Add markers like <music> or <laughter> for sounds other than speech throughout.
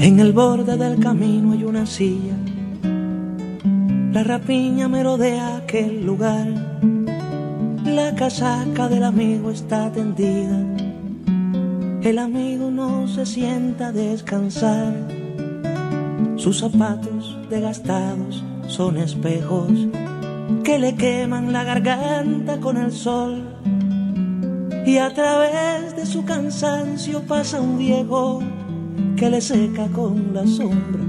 En el borde del camino hay una silla. La rapiña merodea aquel lugar. La casaca del amigo está tendida. El amigo no se sienta descansar. Sus zapatos desgastados son espejos que le queman la garganta con el sol. Y a través de su cansancio pasa un viejo que le seca con la sombra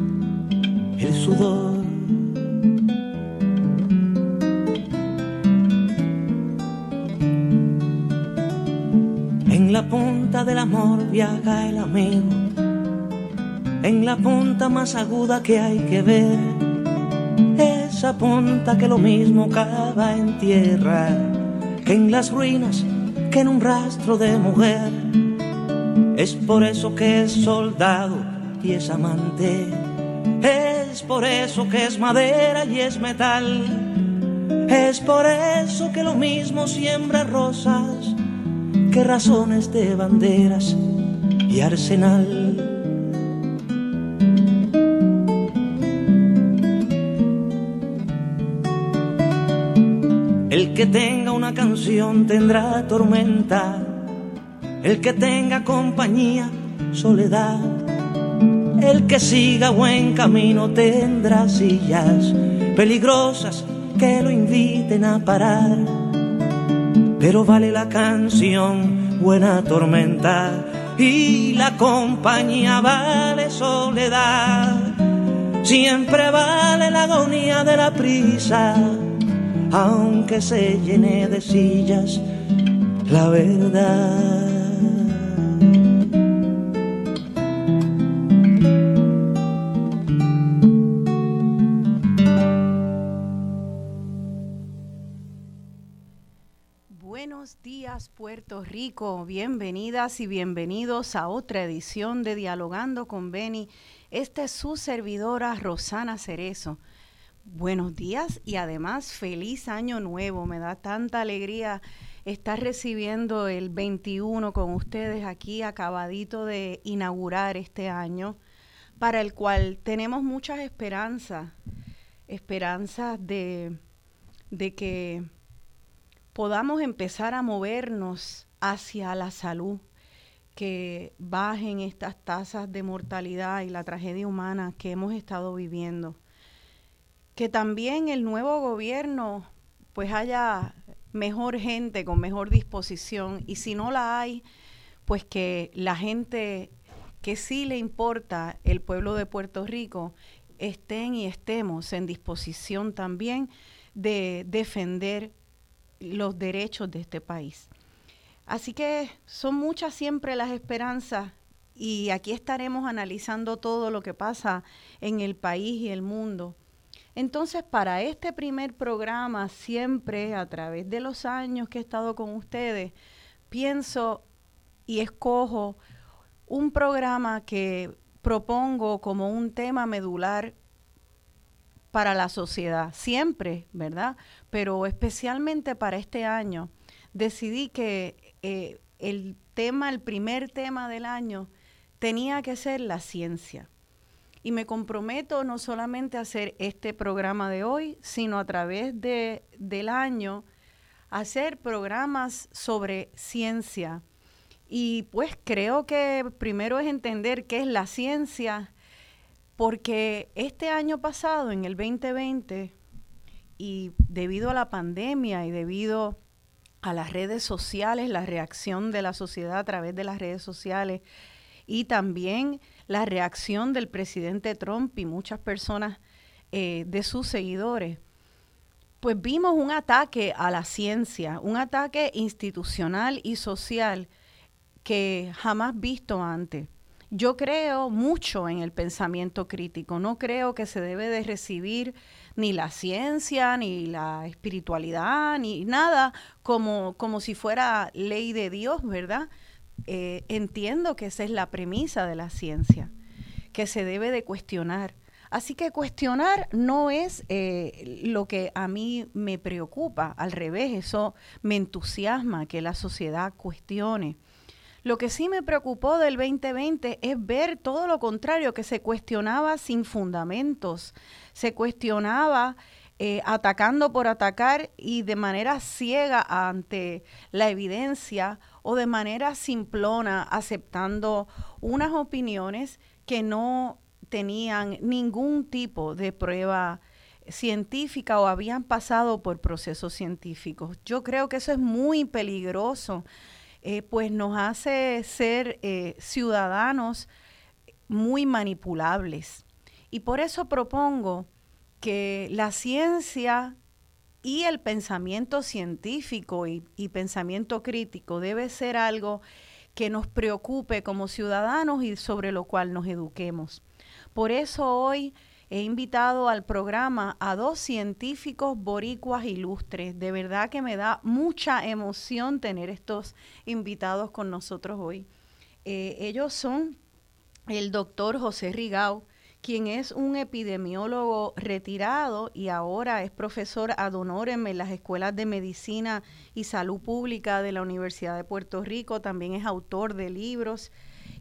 el sudor. En la punta del amor viaja el amigo, en la punta más aguda que hay que ver, esa punta que lo mismo cava en tierra, que en las ruinas, que en un rastro de mujer es por eso que es soldado y es amante. Es por eso que es madera y es metal. Es por eso que lo mismo siembra rosas que razones de banderas y arsenal. El que tenga una canción tendrá tormenta el que tenga compañía, soledad. El que siga buen camino tendrá sillas peligrosas que lo inviten a parar. Pero vale la canción, buena tormenta, y la compañía vale soledad. Siempre vale la agonía de la prisa, aunque se llene de sillas la verdad. Puerto Rico, bienvenidas y bienvenidos a otra edición de Dialogando con Beni. Esta es su servidora Rosana Cerezo. Buenos días y además feliz año nuevo. Me da tanta alegría estar recibiendo el 21 con ustedes aquí, acabadito de inaugurar este año, para el cual tenemos muchas esperanzas, esperanzas de, de que podamos empezar a movernos hacia la salud, que bajen estas tasas de mortalidad y la tragedia humana que hemos estado viviendo. Que también el nuevo gobierno pues haya mejor gente con mejor disposición y si no la hay, pues que la gente que sí le importa el pueblo de Puerto Rico estén y estemos en disposición también de defender los derechos de este país. Así que son muchas siempre las esperanzas y aquí estaremos analizando todo lo que pasa en el país y el mundo. Entonces, para este primer programa, siempre a través de los años que he estado con ustedes, pienso y escojo un programa que propongo como un tema medular para la sociedad, siempre, ¿verdad? Pero especialmente para este año, decidí que eh, el tema, el primer tema del año, tenía que ser la ciencia. Y me comprometo no solamente a hacer este programa de hoy, sino a través de, del año, hacer programas sobre ciencia. Y pues creo que primero es entender qué es la ciencia, porque este año pasado, en el 2020, y debido a la pandemia y debido a las redes sociales, la reacción de la sociedad a través de las redes sociales y también la reacción del presidente Trump y muchas personas eh, de sus seguidores, pues vimos un ataque a la ciencia, un ataque institucional y social que jamás visto antes. Yo creo mucho en el pensamiento crítico, no creo que se debe de recibir ni la ciencia, ni la espiritualidad, ni nada como, como si fuera ley de Dios, ¿verdad? Eh, entiendo que esa es la premisa de la ciencia, que se debe de cuestionar. Así que cuestionar no es eh, lo que a mí me preocupa, al revés, eso me entusiasma que la sociedad cuestione. Lo que sí me preocupó del 2020 es ver todo lo contrario, que se cuestionaba sin fundamentos, se cuestionaba eh, atacando por atacar y de manera ciega ante la evidencia o de manera simplona aceptando unas opiniones que no tenían ningún tipo de prueba científica o habían pasado por procesos científicos. Yo creo que eso es muy peligroso, eh, pues nos hace ser eh, ciudadanos muy manipulables. Y por eso propongo que la ciencia y el pensamiento científico y, y, pensamiento crítico debe ser algo que nos preocupe como ciudadanos y sobre lo cual nos eduquemos. Por eso hoy he invitado al programa a dos científicos boricuas ilustres. De verdad que me da mucha emoción tener estos invitados con nosotros hoy. Eh, ellos son el doctor José Rigau, quien es un epidemiólogo retirado y ahora es profesor ad honorem en las escuelas de medicina y salud pública de la Universidad de Puerto Rico. También es autor de libros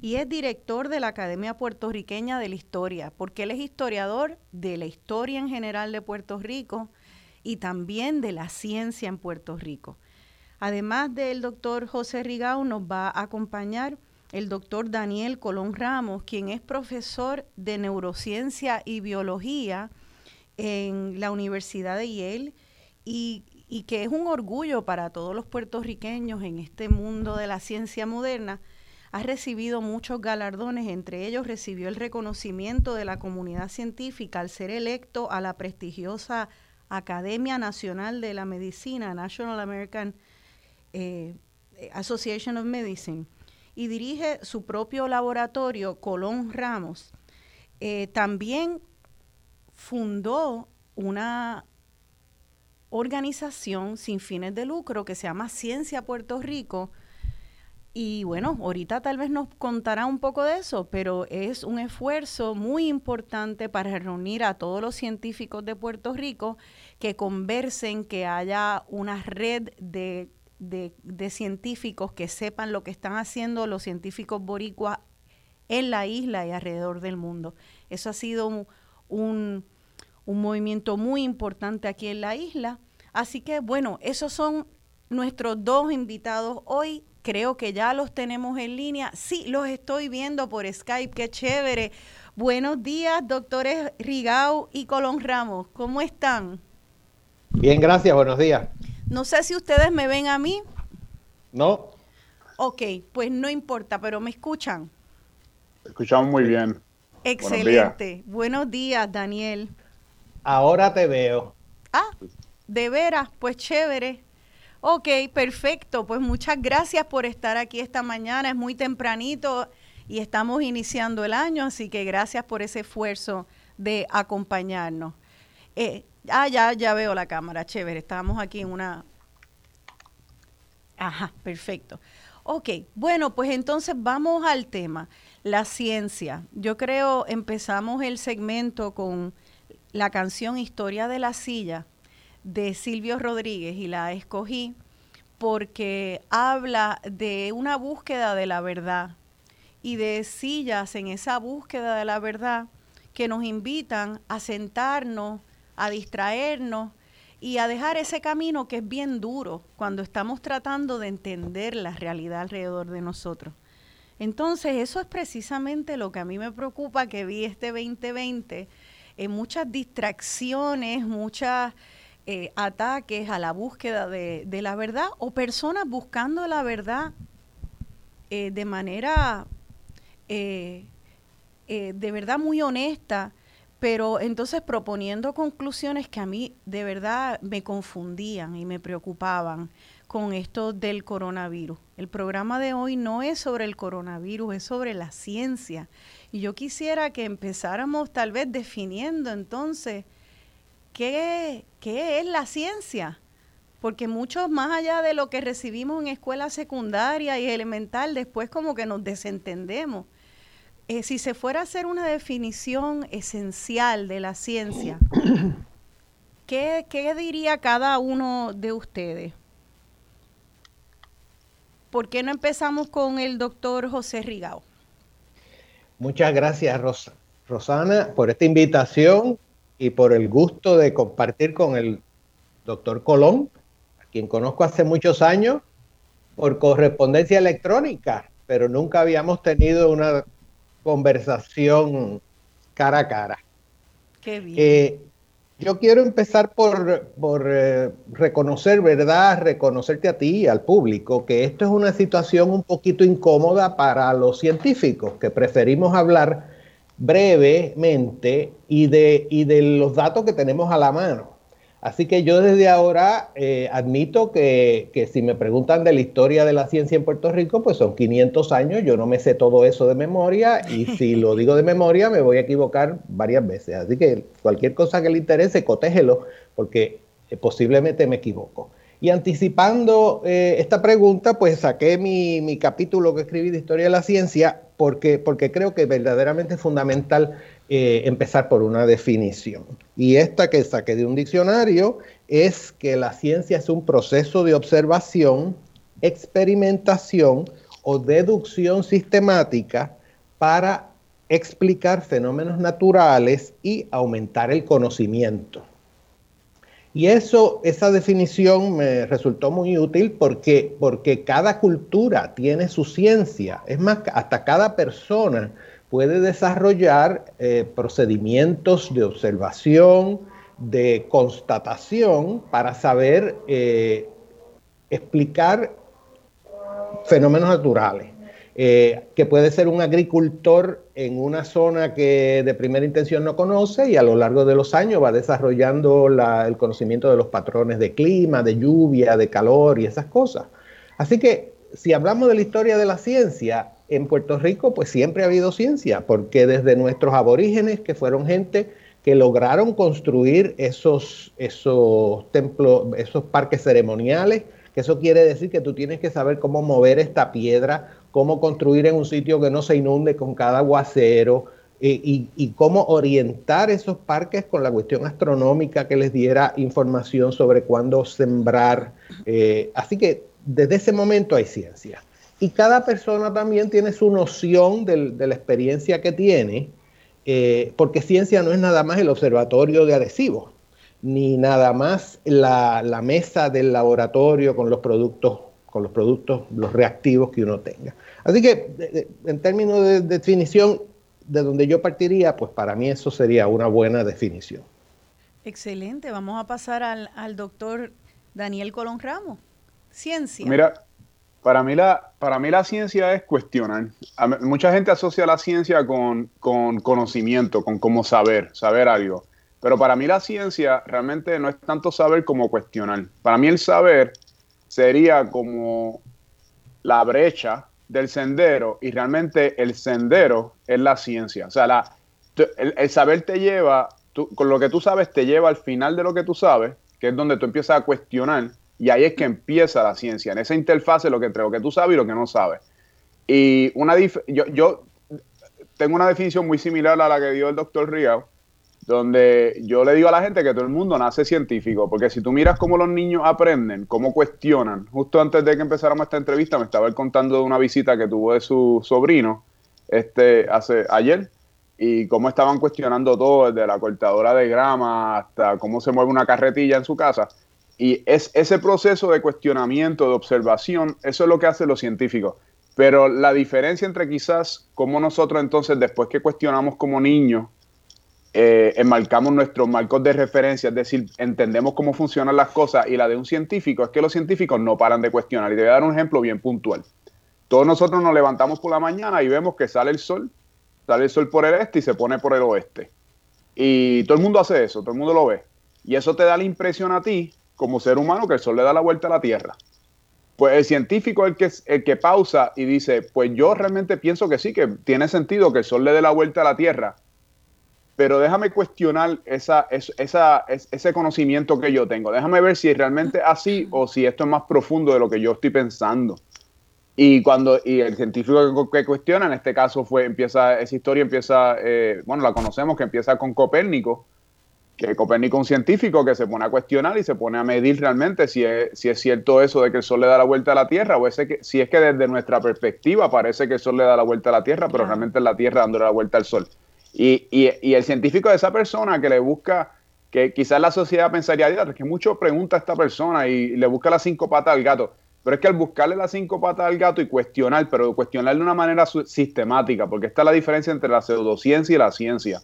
y es director de la Academia Puertorriqueña de la Historia, porque él es historiador de la historia en general de Puerto Rico y también de la ciencia en Puerto Rico. Además del doctor José Rigau, nos va a acompañar el doctor Daniel Colón Ramos, quien es profesor de neurociencia y biología en la Universidad de Yale y, y que es un orgullo para todos los puertorriqueños en este mundo de la ciencia moderna ha recibido muchos galardones, entre ellos recibió el reconocimiento de la comunidad científica al ser electo a la prestigiosa Academia Nacional de la Medicina, National American eh, Association of Medicine, y dirige su propio laboratorio, Colón Ramos. Eh, también fundó una organización sin fines de lucro que se llama Ciencia Puerto Rico, y bueno, ahorita tal vez nos contará un poco de eso, pero es un esfuerzo muy importante para reunir a todos los científicos de Puerto Rico que conversen, que haya una red de, científicos que sepan lo que están haciendo los científicos boricuas en la isla y alrededor del mundo. Eso ha sido un movimiento muy importante aquí en la isla. Así que bueno, esos son nuestros dos invitados hoy creo que ya los tenemos en línea. Sí, los estoy viendo por Skype, qué chévere. Buenos días, doctores Rigau y Colón Ramos, ¿cómo están? Bien, gracias, buenos días. No sé si ustedes me ven a mí. No. Ok, pues no importa, pero me escuchan. Escuchamos muy bien. Excelente. Buenos días, Daniel. Ahora te veo. Ah, de veras, pues chévere. Ok, perfecto. Pues muchas gracias por estar aquí esta mañana. Es muy tempranito y estamos iniciando el año, así que gracias por ese esfuerzo de acompañarnos. Eh, ah, ya, ya veo la cámara, chévere. Estamos aquí en una... Ajá, perfecto. Ok, bueno, pues entonces vamos al tema, la ciencia. Yo creo empezamos el segmento con la canción Historia de la Silla de Silvio Rodríguez y la escogí porque habla de una búsqueda de la verdad y de sillas en esa búsqueda de la verdad que nos invitan a sentarnos, a distraernos y a dejar ese camino que es bien duro cuando estamos tratando de entender la realidad alrededor de nosotros. Entonces, eso es precisamente lo que a mí me preocupa que vi este 2020, en muchas distracciones, muchas eh, ataques a la búsqueda de, la verdad o personas buscando la verdad eh, de manera eh, de verdad muy honesta, pero entonces proponiendo conclusiones que a mí de verdad me confundían y me preocupaban con esto del coronavirus. El programa de hoy no es sobre el coronavirus, es sobre la ciencia. Y yo quisiera que empezáramos tal vez definiendo entonces ¿qué, es la ciencia? Porque muchos más allá de lo que recibimos en escuela secundaria y elemental, después como que nos desentendemos. Eh, si se fuera a hacer una definición esencial de la ciencia, <coughs> ¿qué, ¿qué diría cada uno de ustedes? ¿por qué no empezamos con el doctor José Rigao? Muchas gracias, Rosa. Rosana, por esta invitación y por el gusto de compartir con el doctor Colón, a quien conozco hace muchos años por correspondencia electrónica, pero nunca habíamos tenido una conversación cara a cara. Qué bien. Eh, yo quiero empezar por, eh, reconocer, ¿verdad? Reconocerte a ti y al público que esto es una situación un poquito incómoda para los científicos, que preferimos hablar brevemente y de, y de los datos que tenemos a la mano. Así que yo desde ahora eh, admito que, si me preguntan de la historia de la ciencia en Puerto Rico, pues son 500 años, yo no me sé todo eso de memoria y si <laughs> lo digo de memoria me voy a equivocar varias veces. Así que cualquier cosa que le interese, cotégelo porque eh, posiblemente me equivoco. Y anticipando eh, esta pregunta, pues saqué mi, mi, capítulo que escribí de Historia de la Ciencia porque, porque creo que verdaderamente es fundamental eh, empezar por una definición. Y esta que saqué de un diccionario es que la ciencia es un proceso de observación, experimentación o deducción sistemática para explicar fenómenos naturales y aumentar el conocimiento. Y eso, esa definición me resultó muy útil porque, porque cada cultura tiene su ciencia. Es más, hasta cada persona puede desarrollar eh, procedimientos de observación, de constatación para saber eh, explicar fenómenos naturales. Eh, que puede ser un agricultor en una zona que de primera intención no conoce y a lo largo de los años va desarrollando el conocimiento de los patrones de clima, de lluvia, de calor y esas cosas. Así que si hablamos de la historia de la ciencia, en Puerto Rico pues siempre ha habido ciencia, porque desde nuestros aborígenes, que fueron gente que lograron construir esos, esos templos, esos parques ceremoniales, que eso quiere decir que tú tienes que saber cómo mover esta piedra, cómo construir en un sitio que no se inunde con cada aguacero, eh, y, cómo orientar esos parques con la cuestión astronómica que les diera información sobre cuándo sembrar. Eh, así que desde ese momento hay ciencia. Y cada persona también tiene su noción de la experiencia que tiene, eh, porque ciencia no es nada más el observatorio de adhesivos, ni nada más la, mesa del laboratorio con los productos, con los productos, los reactivos que uno tenga. Así que, en términos de definición, de donde yo partiría, pues para mí eso sería una buena definición. Excelente, vamos a pasar al, al doctor Daniel Colón Ramos. Ciencia. Mira, para mí, la, para mí la ciencia es cuestionar. mucha gente asocia la ciencia con, conocimiento, con cómo saber, saber algo. Pero para mí la ciencia realmente no es tanto saber como cuestionar. Para mí el saber sería como la brecha del sendero y realmente el sendero es la ciencia. O sea, el, saber te lleva, con lo que tú sabes te lleva al final de lo que tú sabes, que es donde tú empiezas a cuestionar y ahí es que empieza la ciencia, en esa interfase lo que, entre lo que tú sabes y lo que no sabes. Y una yo, yo tengo una definición muy similar a la que dio el doctor Riao, donde yo le digo a la gente que todo el mundo nace científico, porque si tú miras cómo los niños aprenden, cómo cuestionan, justo antes de que empezáramos esta entrevista me estaba contando de una visita que tuvo de su sobrino este, hace, ayer, y cómo estaban cuestionando todo, desde la cortadora de grama hasta cómo se mueve una carretilla en su casa. Y es ese proceso de cuestionamiento, de observación, eso es lo que hacen los científicos. Pero la diferencia entre quizás cómo nosotros entonces, después que cuestionamos como niños, eh, enmarcamos nuestros marcos de referencia, es decir, entendemos cómo funcionan las cosas, y la de un científico es que los científicos no paran de cuestionar. Y te voy a dar un ejemplo bien puntual. Todos nosotros nos levantamos por la mañana y vemos que sale el sol, sale el sol por el este y se pone por el oeste. Y todo el mundo hace eso, todo el mundo lo ve. Y eso te da la impresión a ti como ser humano que el Sol le da la vuelta a la Tierra. Pues el científico es el que, el que pausa y dice, pues yo realmente pienso que sí, que tiene sentido que el Sol le dé la vuelta a la Tierra, pero déjame cuestionar esa, esa, ese conocimiento que yo tengo. Déjame ver si es realmente así o si esto es más profundo de lo que yo estoy pensando. Y cuando y el científico que, cuestiona, en este caso fue, empieza, esa historia empieza, eh, bueno, la conocemos, que empieza con Copérnico, que Copérnico es un científico que se pone a cuestionar y se pone a medir realmente si es, si es cierto eso de que el Sol le da la vuelta a la Tierra o ese que, si es que desde nuestra perspectiva parece que el Sol le da la vuelta a la Tierra, pero realmente es la Tierra dándole la vuelta al Sol. Y, el científico de esa persona que le busca, que quizás la sociedad pensaría, que mucho pregunta a esta persona y le busca las cinco patas al gato. Pero es que al buscarle las cinco patas al gato y cuestionar, pero cuestionar de una manera sistemática, porque esta es la diferencia entre la pseudociencia y la ciencia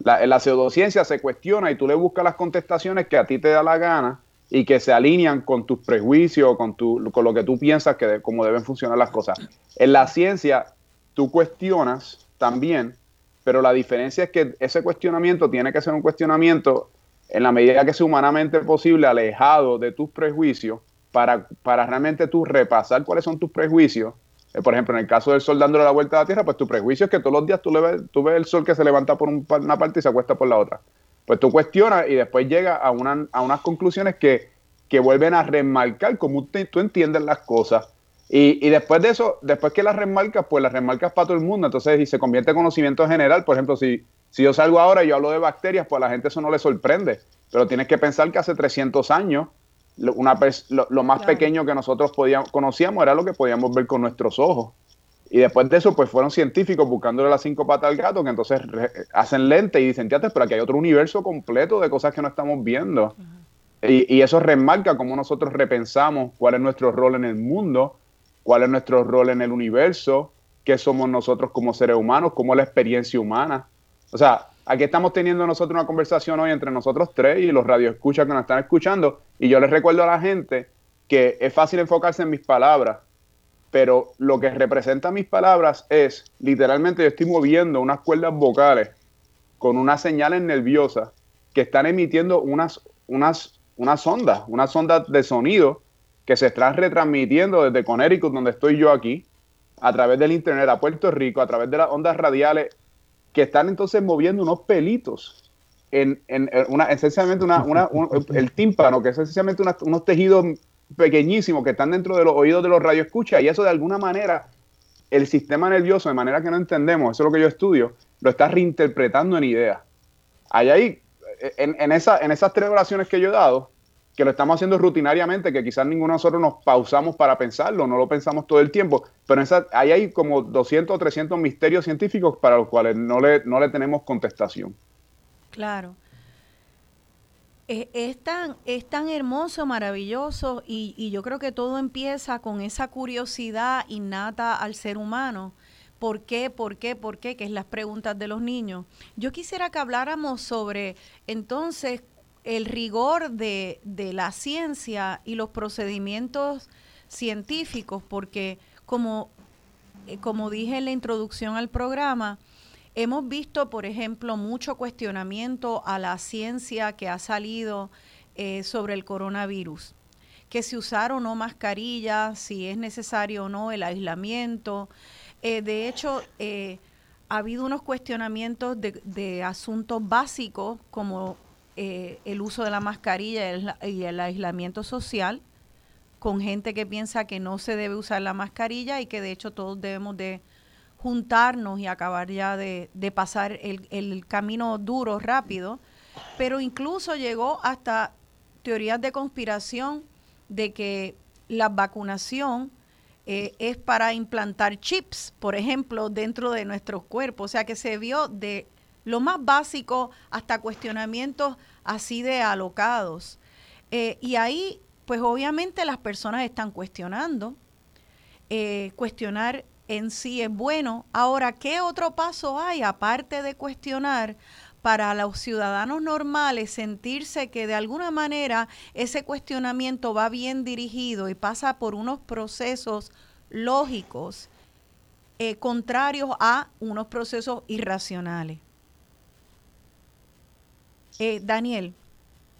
la, la pseudociencia se cuestiona y tú le buscas las contestaciones que a ti te da la gana y que se alinean con tus prejuicios, con, tu, con lo que tú piensas que de, cómo deben funcionar las cosas. En la ciencia, tú cuestionas también, pero la diferencia es que ese cuestionamiento tiene que ser un cuestionamiento en la medida que sea humanamente posible, alejado de tus prejuicios, para, para realmente tú repasar cuáles son tus prejuicios eh, por ejemplo, en el caso del sol dándole la vuelta a la Tierra, pues tu prejuicio es que todos los días tú, le ves, tú ves el sol que se levanta por una parte y se acuesta por la otra. Pues tú cuestionas y después llegas a, una, a unas conclusiones que, que, vuelven a remarcar cómo tú entiendes las cosas. Y, y, después de eso, después que las remarcas, pues las remarcas para todo el mundo. Entonces, y se convierte en conocimiento general. Por ejemplo, si, si yo salgo ahora y yo hablo de bacterias, pues a la gente eso no le sorprende. Pero tienes que pensar que hace 300 años una lo, más pequeño que nosotros podíamos, conocíamos era lo que podíamos ver con nuestros ojos. Y después de eso, pues fueron científicos buscándole las cinco patas al gato, que entonces hacen lente y dicen, pero aquí hay otro universo completo de cosas que no estamos viendo. y, y, eso remarca cómo nosotros repensamos cuál es nuestro rol en el mundo, cuál es nuestro rol en el universo, qué somos nosotros como seres humanos, cómo es la experiencia humana. O sea, Aquí estamos teniendo nosotros una conversación hoy entre nosotros tres y los radioescuchas que nos están escuchando. Y yo les recuerdo a la gente que es fácil enfocarse en mis palabras, pero lo que representa mis palabras es, literalmente, yo estoy moviendo unas cuerdas vocales con unas señales nerviosas que están emitiendo unas, unas, unas ondas, unas ondas de sonido que se están retransmitiendo desde Connecticut, donde estoy yo aquí, a través del Internet a Puerto Rico, a través de las ondas radiales que están entonces moviendo unos pelitos en, una, esencialmente una, el tímpano, que es esencialmente unos tejidos pequeñísimos que están dentro de los oídos de los radioescuchas y eso de alguna manera el sistema nervioso, de manera que no entendemos, eso es lo que yo estudio, lo está reinterpretando en ideas. Ahí, en, en, esa, en esas tres oraciones que yo he dado, que lo estamos haciendo rutinariamente, que quizás ninguno de nosotros nos pausamos para pensarlo, no lo pensamos todo el tiempo, pero esa, ahí hay como 200 o 300 misterios científicos para los cuales no le, no le tenemos contestación. Claro. Es, tan, es tan hermoso, maravilloso, y, y yo creo que todo empieza con esa curiosidad innata al ser humano. ¿Por qué? ¿Por qué? ¿Por qué? Que es las preguntas de los niños. Yo quisiera que habláramos sobre entonces el rigor de, la ciencia y los procedimientos científicos, porque como, eh, como dije en la introducción al programa, hemos visto, por ejemplo, mucho cuestionamiento a la ciencia que ha salido eh, sobre el coronavirus, que si usar o no mascarilla, si es necesario o no el aislamiento. Eh, de hecho, ha habido unos cuestionamientos de, de asuntos básicos como eh, el uso de la mascarilla y el, aislamiento social con gente que piensa que no se debe usar la mascarilla y que de hecho todos debemos de juntarnos y acabar ya de, pasar el, el, camino duro rápido, pero incluso llegó hasta teorías de conspiración de que la vacunación eh, es para implantar chips, por ejemplo, dentro de nuestros cuerpos, o sea que se vio de lo más básico hasta cuestionamientos así de alocados. Eh, y ahí, pues obviamente las personas están cuestionando. Eh, cuestionar en sí es bueno. Ahora, ¿qué otro paso hay aparte de cuestionar para los ciudadanos normales sentirse que de alguna manera ese cuestionamiento va bien dirigido y pasa por unos procesos lógicos eh, contrarios a unos procesos irracionales? Eh, Daniel.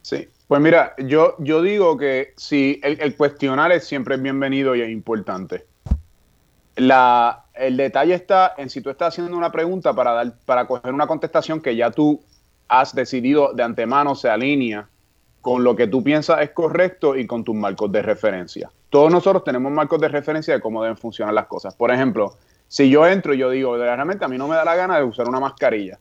Sí, pues mira, yo, yo digo que si el, cuestionar es siempre bienvenido y es importante. La, el detalle está en si tú estás haciendo una pregunta para, dar, para coger una contestación que ya tú has decidido de antemano se alinea con lo que tú piensas es correcto y con tus marcos de referencia. Todos nosotros tenemos marcos de referencia de cómo deben funcionar las cosas. Por ejemplo, si yo entro y yo digo, realmente a mí no me da la gana de usar una mascarilla,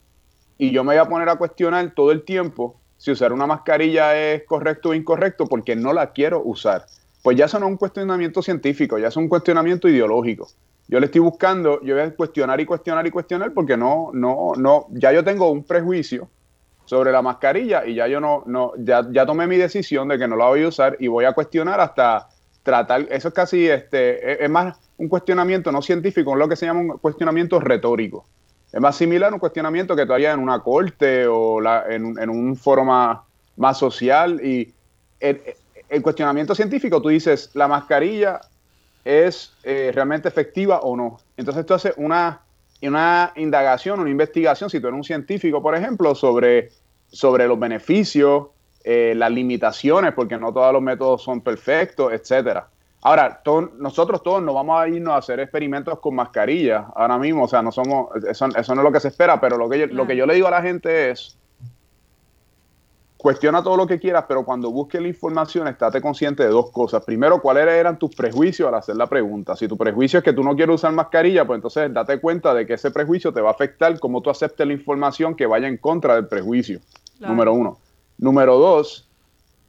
y yo me voy a poner a cuestionar todo el tiempo si usar una mascarilla es correcto o incorrecto porque no la quiero usar. Pues ya eso no es un cuestionamiento científico, ya es un cuestionamiento ideológico. Yo le estoy buscando, yo voy a cuestionar y cuestionar y cuestionar porque no, no, no, ya yo tengo un prejuicio sobre la mascarilla y ya yo no, no, ya, ya tomé mi decisión de que no la voy a usar y voy a cuestionar hasta tratar, eso es casi, este, es, más un cuestionamiento no científico, es lo que se llama un cuestionamiento retórico. Es más similar a un cuestionamiento que todavía en una corte o en, un foro más, social. Y el, cuestionamiento científico, tú dices, ¿la mascarilla es eh, realmente efectiva o no? Entonces tú haces una, una indagación, una investigación, si tú eres un científico, por ejemplo, sobre, sobre los beneficios, eh, las limitaciones, porque no todos los métodos son perfectos, etcétera. Ahora, nosotros todos no vamos a irnos a hacer experimentos con mascarilla ahora mismo, o sea, no somos, eso, no es lo que se espera, pero lo que, yo, lo que yo le digo a la gente es, cuestiona todo lo que quieras, pero cuando busques la información, estate consciente de dos cosas. Primero, cuáles eran tus prejuicios al hacer la pregunta. Si tu prejuicio es que tú no quieres usar mascarilla, pues entonces date cuenta de que ese prejuicio te va a afectar cómo tú aceptes la información que vaya en contra del prejuicio. Número uno. Número dos,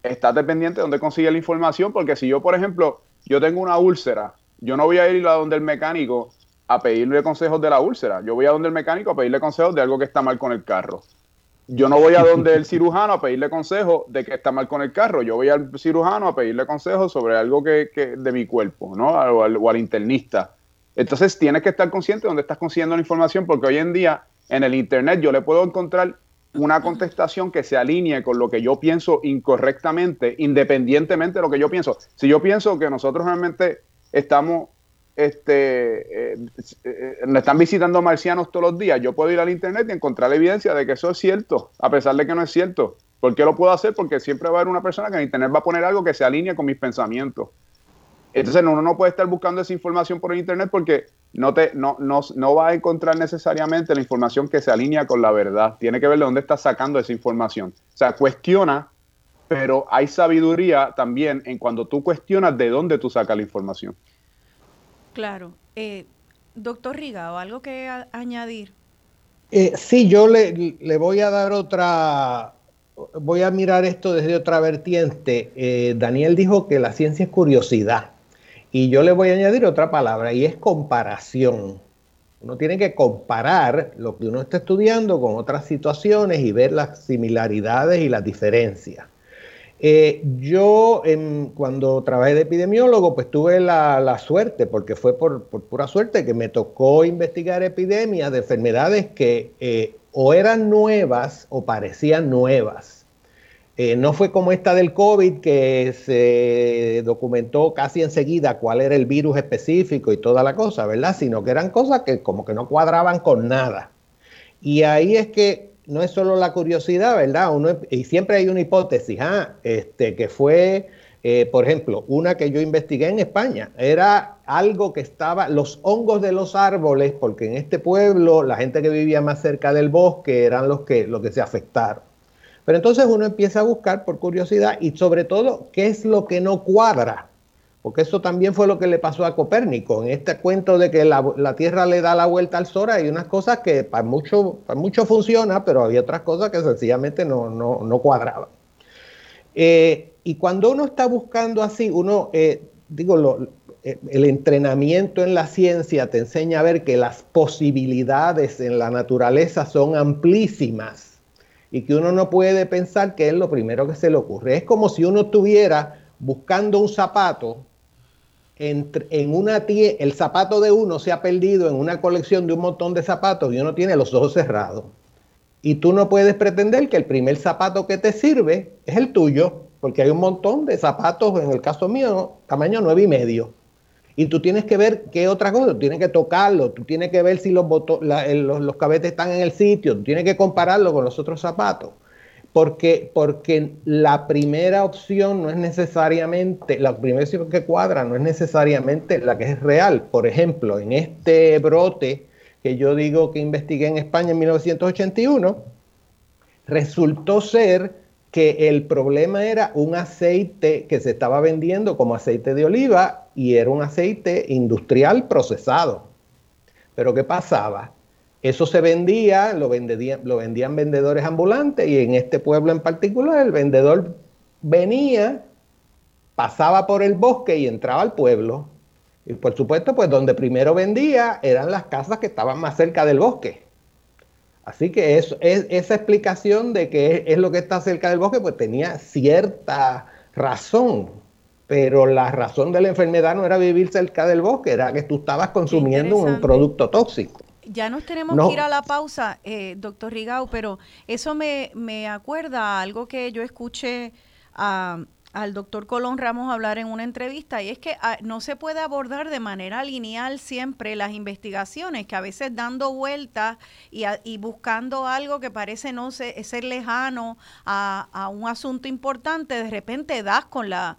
estate pendiente de dónde consigues la información, porque si yo, por ejemplo, yo tengo una úlcera, yo no voy a ir a donde el mecánico a pedirle consejos de la úlcera, yo voy a donde el mecánico a pedirle consejos de algo que está mal con el carro. Yo no voy a donde el cirujano a pedirle consejos de que está mal con el carro, yo voy al cirujano a pedirle consejos sobre algo que, de mi cuerpo, ¿no? O al, o al internista. Entonces tienes que estar consciente de dónde estás consiguiendo la información, porque hoy en día en el Internet yo le puedo encontrar una contestación que se alinee con lo que yo pienso incorrectamente, independientemente de lo que yo pienso. Si yo pienso que nosotros realmente estamos, este, eh, eh, nos están visitando marcianos todos los días, yo puedo ir al internet y encontrar evidencia de que eso es cierto, a pesar de que no es cierto. ¿Por qué lo puedo hacer? Porque siempre va a haber una persona que en internet va a poner algo que se alinee con mis pensamientos. Entonces uno no puede estar buscando esa información por internet porque no, te, no, no, no va a encontrar necesariamente la información que se alinea con la verdad. Tiene que ver de dónde estás sacando esa información. O sea, cuestiona, pero hay sabiduría también en cuando tú cuestionas de dónde tú sacas la información. Claro. Eh, doctor Riga, ¿algo que añadir? Eh, sí, yo le, le, voy a dar otra, voy a mirar esto desde otra vertiente. Eh, Daniel dijo que la ciencia es curiosidad. Y yo le voy a añadir otra palabra y es comparación. Uno tiene que comparar lo que uno está estudiando con otras situaciones y ver las similaridades y las diferencias. Eh, yo cuando trabajé de epidemiólogo, pues tuve la, suerte, porque fue por, pura suerte, que me tocó investigar epidemias de enfermedades que eh, o eran nuevas o parecían nuevas. Eh, no fue como esta del COVID que se documentó casi enseguida cuál era el virus específico y toda la cosa, ¿verdad? Sino que eran cosas que como que no cuadraban con nada. Y ahí es que no es solo la curiosidad, ¿verdad? Uno, y siempre hay una hipótesis, ¿ah? este, que fue, eh, por ejemplo, una que yo investigué en España, era algo que estaba, los hongos de los árboles, porque en este pueblo la gente que vivía más cerca del bosque eran los que, los que se afectaron. Pero entonces uno empieza a buscar por curiosidad y sobre todo qué es lo que no cuadra. Porque eso también fue lo que le pasó a Copérnico. En este cuento de que la, Tierra le da la vuelta al Sol, hay unas cosas que para mucho, para funciona, pero había otras cosas que sencillamente no, no, cuadraban. Eh, y cuando uno está buscando así, uno, eh, digo, eh, el entrenamiento en la ciencia te enseña a ver que las posibilidades en la naturaleza son amplísimas y que uno no puede pensar que es lo primero que se le ocurre. Es como si uno estuviera buscando un zapato en, una tie el zapato de uno se ha perdido en una colección de un montón de zapatos y uno tiene los ojos cerrados. Y tú no puedes pretender que el primer zapato que te sirve es el tuyo, porque hay un montón de zapatos, en el caso mío, tamaño nueve y medio y tú tienes que ver qué otra cosa, tú tienes que tocarlo, tú tienes que ver si los, los, los, cabetes están en el sitio, tú tienes que compararlo con los otros zapatos. Porque, porque la primera opción no es necesariamente, la primera opción que cuadra no es necesariamente la que es real. Por ejemplo, en este brote que yo digo que investigué en España en 1981, resultó ser que el problema era un aceite que se estaba vendiendo como aceite de oliva y era un aceite industrial procesado. Pero ¿qué pasaba? Eso se vendía, lo, vendían, lo vendían vendedores ambulantes y en este pueblo en particular el vendedor venía, pasaba por el bosque y entraba al pueblo. Y por supuesto, pues donde primero vendía eran las casas que estaban más cerca del bosque. Así que es, esa explicación de que es, lo que está cerca del bosque, pues tenía cierta razón. Pero la razón de la enfermedad no era vivir cerca del bosque, era que tú estabas consumiendo un producto tóxico. Ya nos tenemos que ir a la pausa, eh, doctor Rigau, pero eso me, me acuerda a algo que yo escuché al doctor Colón Ramos hablar en una entrevista, y es que ah, no se puede abordar de manera lineal siempre las investigaciones, que a veces dando vueltas y, y buscando algo que parece no ser lejano a, a un asunto importante, de repente das con la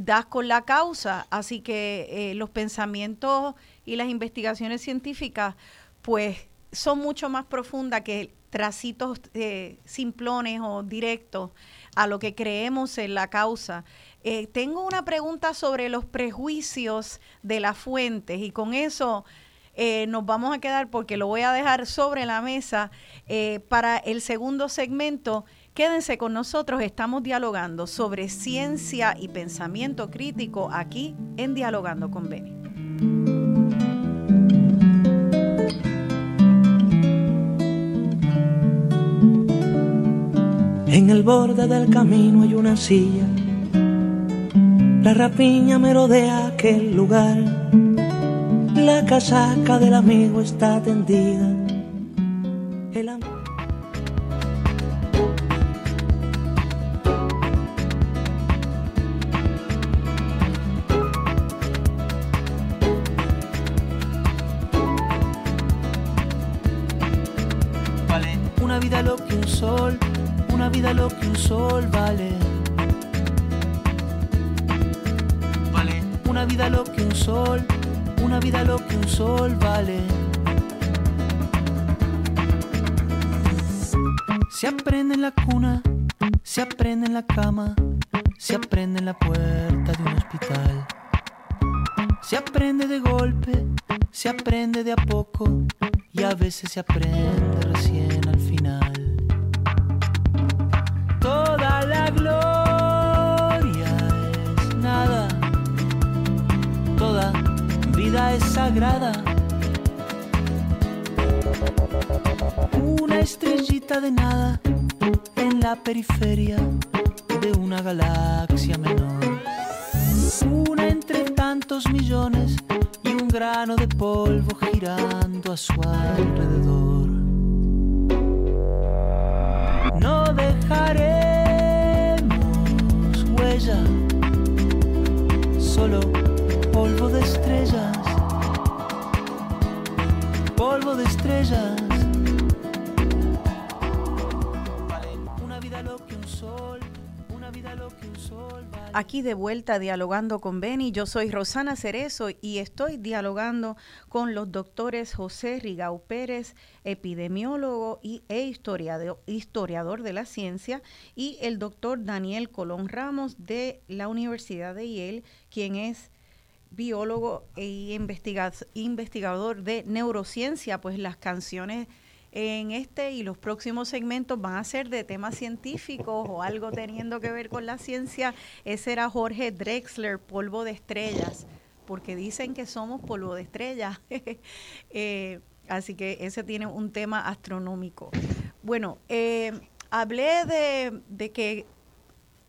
das con la causa. Así que eh, los pensamientos y las investigaciones científicas pues son mucho más profundas que tracitos simplones o directos a lo que creemos en la causa. Eh, tengo una pregunta sobre los prejuicios de las fuentes y con eso eh, nos vamos a quedar porque lo voy a dejar sobre la mesa para el segundo segmento. Quédense con nosotros, estamos dialogando sobre ciencia y pensamiento crítico aquí en Dialogando con Beni. En el borde del camino hay una silla. La rapiña merodea aquel lugar. La casaca del amigo está tendida. El vida lo que un sol una vida lo que un sol vale. Vale. Una vida lo que un sol, una vida lo que un sol vale. Se aprende en la cuna, se aprende en la cama, se aprende en la puerta de un hospital. Se aprende de golpe, se aprende de a poco y a veces se aprende recién es sagrada. Una estrellita de nada en la periferia de una galaxia menor. Una entre tantos millones y un grano de polvo girando a su alrededor. No dejaremos huella, solo polvo de estrellas. Una vida lo que un sol, una vida lo que un sol. Aquí de vuelta dialogando con Beni, yo soy Rosana Cerezo y estoy dialogando con los doctores José Rigau Pérez, epidemiólogo y, e historiador, historiador de la ciencia, y el doctor Daniel Colón Ramos de la Universidad de Yale, quien es biólogo e investigador de neurociencia, pues las canciones en este y los próximos segmentos van a ser de temas científicos o algo teniendo que ver con la ciencia. Ese era Jorge Drexler, polvo de estrellas, porque dicen que somos polvo de estrellas. <laughs> Eh, así que ese tiene un tema astronómico. Bueno, eh, hablé de, que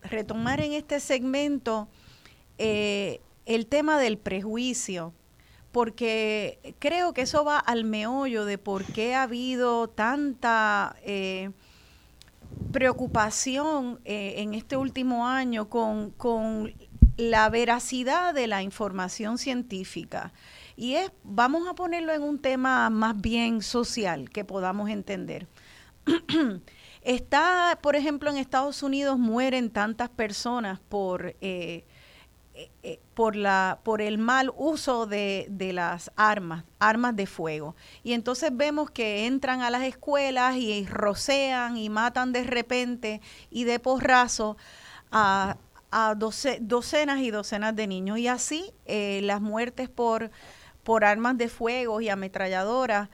retomar en este segmento eh, el tema del prejuicio porque creo que eso va al meollo de por qué ha habido tanta eh, preocupación eh, en este último año con, con la veracidad de la información científica. Y es, vamos a ponerlo en un tema más bien social que podamos entender. <clears throat> Está, por ejemplo, en Estados Unidos mueren tantas personas por eh, eh, eh, por, la, por el mal uso de, las armas, armas de fuego. Y entonces vemos que entran a las escuelas y rocean y matan de repente y de porrazo a, docenas y docenas de niños. Y así eh, las muertes por, por armas de fuego y ametralladoras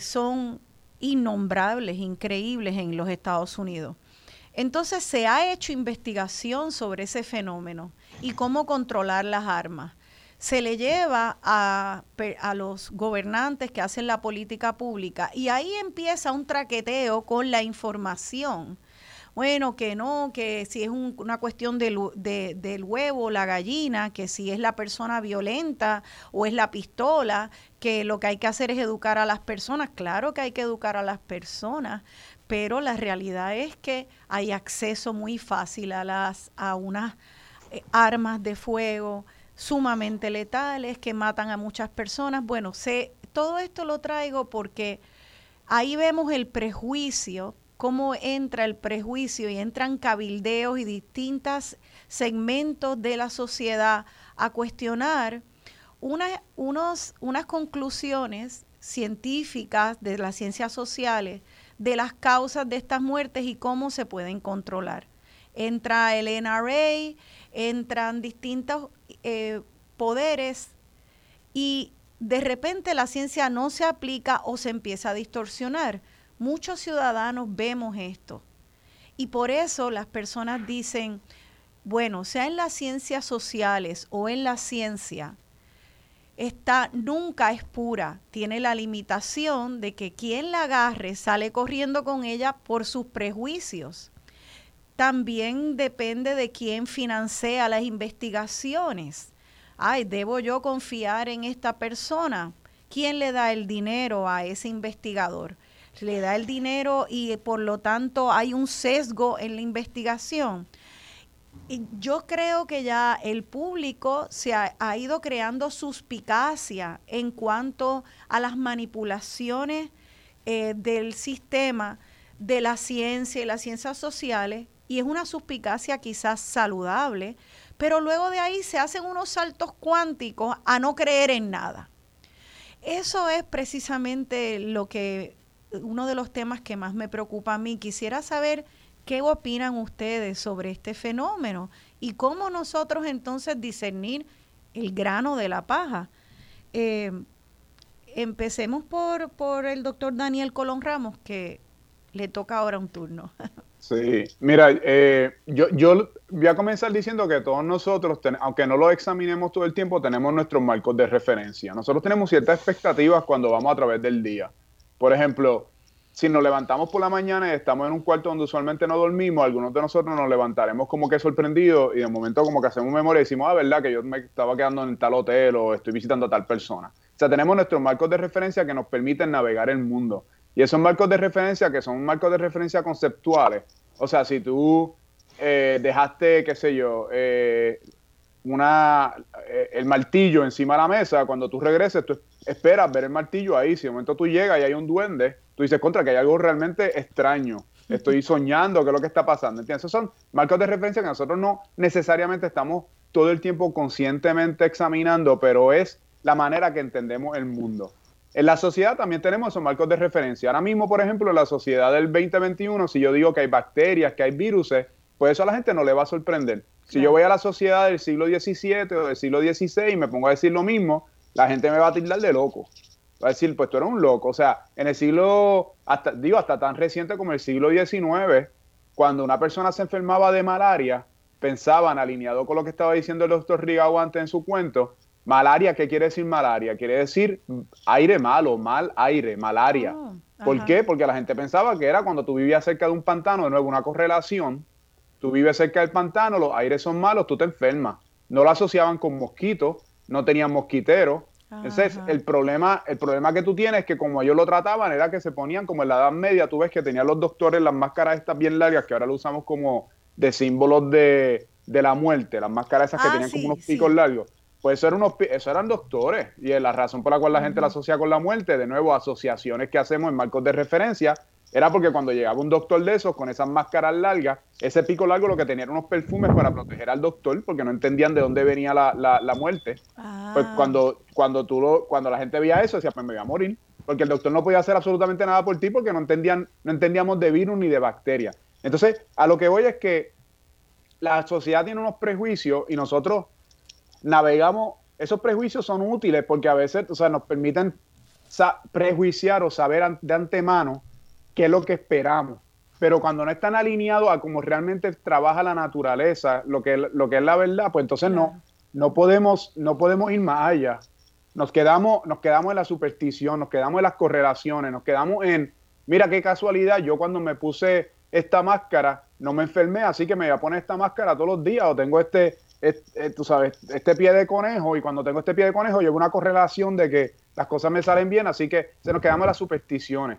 son innombrables, increíbles en los Estados Unidos. Entonces se ha hecho investigación sobre ese fenómeno y cómo controlar las armas. Se le lleva a, a, los gobernantes que hacen la política pública y ahí empieza un traqueteo con la información bueno, que no, que si es una cuestión del, del huevo la gallina, que si es la persona violenta o es la pistola, que lo que hay que hacer es educar a las personas. Claro que hay que educar a las personas, pero la realidad es que hay acceso muy fácil a, las, a unas eh, armas de fuego sumamente letales que matan a muchas personas. Bueno, sé, todo esto lo traigo porque ahí vemos el prejuicio cómo entra el prejuicio y entran cabildeos y distintos segmentos de la sociedad a cuestionar unos, unas conclusiones científicas de las ciencias sociales de las causas de estas muertes y cómo se pueden controlar. Entra el NRA, entran distintos eh, poderes y de repente la ciencia no se aplica o se empieza a distorsionar. Muchos ciudadanos vemos esto y por eso las personas dicen, bueno, sea en las ciencias sociales o en la ciencia, esta nunca es pura, tiene la limitación de que quien la agarre sale corriendo con ella por sus prejuicios. También depende de quién financia las investigaciones. Ay, ¿debo yo confiar en esta persona? ¿Quién le da el dinero a ese investigador? le da el dinero y por lo tanto hay un sesgo en la investigación. Y yo creo que ya el público se ha, ido creando suspicacia en cuanto a las manipulaciones eh, del sistema de la ciencia y las ciencias sociales, y es una suspicacia quizás saludable, pero luego de ahí se hacen unos saltos cuánticos a no creer en nada. Eso es precisamente lo que uno de los temas que más me preocupa a mí. Quisiera saber qué opinan ustedes sobre este fenómeno y cómo nosotros entonces discernir el grano de la paja. Eh, empecemos por, por el doctor Daniel Colón Ramos, que le toca ahora un turno. <laughs> Sí, mira, eh, yo, yo voy a comenzar diciendo que todos nosotros, aunque no lo examinemos todo el tiempo, tenemos nuestros marcos de referencia. Nosotros tenemos ciertas expectativas cuando vamos a través del día. Por ejemplo, si nos levantamos por la mañana y estamos en un cuarto donde usualmente no dormimos, algunos de nosotros nos levantaremos como que sorprendidos y de momento como que hacemos memoria y decimos, ah, verdad que yo me estaba quedando en tal hotel o estoy visitando a tal persona. O sea, tenemos nuestros marcos de referencia que nos permiten navegar el mundo. Y esos marcos de referencia, que son marcos de referencia conceptuales, o sea, si tú eh, dejaste, qué sé yo, eh, una, eh, el martillo encima de la mesa, cuando tú regreses, tú esperas ver el martillo ahí. Si de momento tú llegas y hay un duende, tú dices, contra, que hay algo realmente extraño. Estoy soñando, ¿qué es lo que está pasando? ¿Entiendes? Esos son marcos de referencia que nosotros no necesariamente estamos todo el tiempo conscientemente examinando, pero es la manera que entendemos el mundo. En la sociedad también tenemos esos marcos de referencia. Ahora mismo, por ejemplo, en la sociedad del 2021, si yo digo que hay bacterias, que hay virus, pues eso a la gente no le va a sorprender. Si yo voy a la sociedad del siglo XVII o del siglo XVI y me pongo a decir lo mismo, la gente me va a tildar de loco. Va a decir, pues tú eres un loco. O sea, en el siglo, hasta, digo, hasta tan reciente como el siglo XIX, cuando una persona se enfermaba de malaria, pensaban, alineado con lo que estaba diciendo el doctor Rigau antes en su cuento, malaria, ¿qué quiere decir malaria? Quiere decir aire malo, mal aire, malaria. Oh, ¿Por qué? Porque la gente pensaba que era cuando tú vivías cerca de un pantano, de nuevo, una correlación tú vives cerca del pantano, los aires son malos, tú te enfermas. No lo asociaban con mosquitos, no tenían mosquiteros. Entonces, el problema, el problema que tú tienes es que como ellos lo trataban era que se ponían como en la Edad Media, tú ves que tenían los doctores las máscaras estas bien largas, que ahora lo usamos como de símbolos de, la muerte, las máscaras esas que ah, tenían como unos picos largos. Pues eso eran, unos, eso eran doctores y es la razón por la cual la gente la asocia con la muerte, de nuevo, asociaciones que hacemos en marcos de referencia, era porque cuando llegaba un doctor de esos con esas máscaras largas, ese pico largo lo que tenía eran unos perfumes para proteger al doctor, porque no entendían de dónde venía la, la, muerte. Pues ah. cuando, cuando, tú lo, cuando la gente veía eso, decía, pues me voy a morir, porque el doctor no podía hacer absolutamente nada por ti porque no, entendían, no entendíamos de virus ni de bacterias. Entonces, a lo que voy es que la sociedad tiene unos prejuicios y nosotros navegamos, esos prejuicios son útiles porque a veces o sea, nos permiten prejuiciar o saber de antemano qué es lo que esperamos. Pero cuando no están alineados a cómo realmente trabaja la naturaleza, lo que, lo que es la verdad, pues entonces no, no, podemos, no podemos ir más allá. Nos quedamos, nos quedamos en la superstición, nos quedamos en las correlaciones, nos quedamos en, mira qué casualidad, yo cuando me puse esta máscara no me enfermé, así que me voy a poner esta máscara todos los días o tengo este, este, tú sabes, este pie de conejo y cuando tengo este pie de conejo llevo una correlación de que las cosas me salen bien, así que se nos quedamos las supersticiones.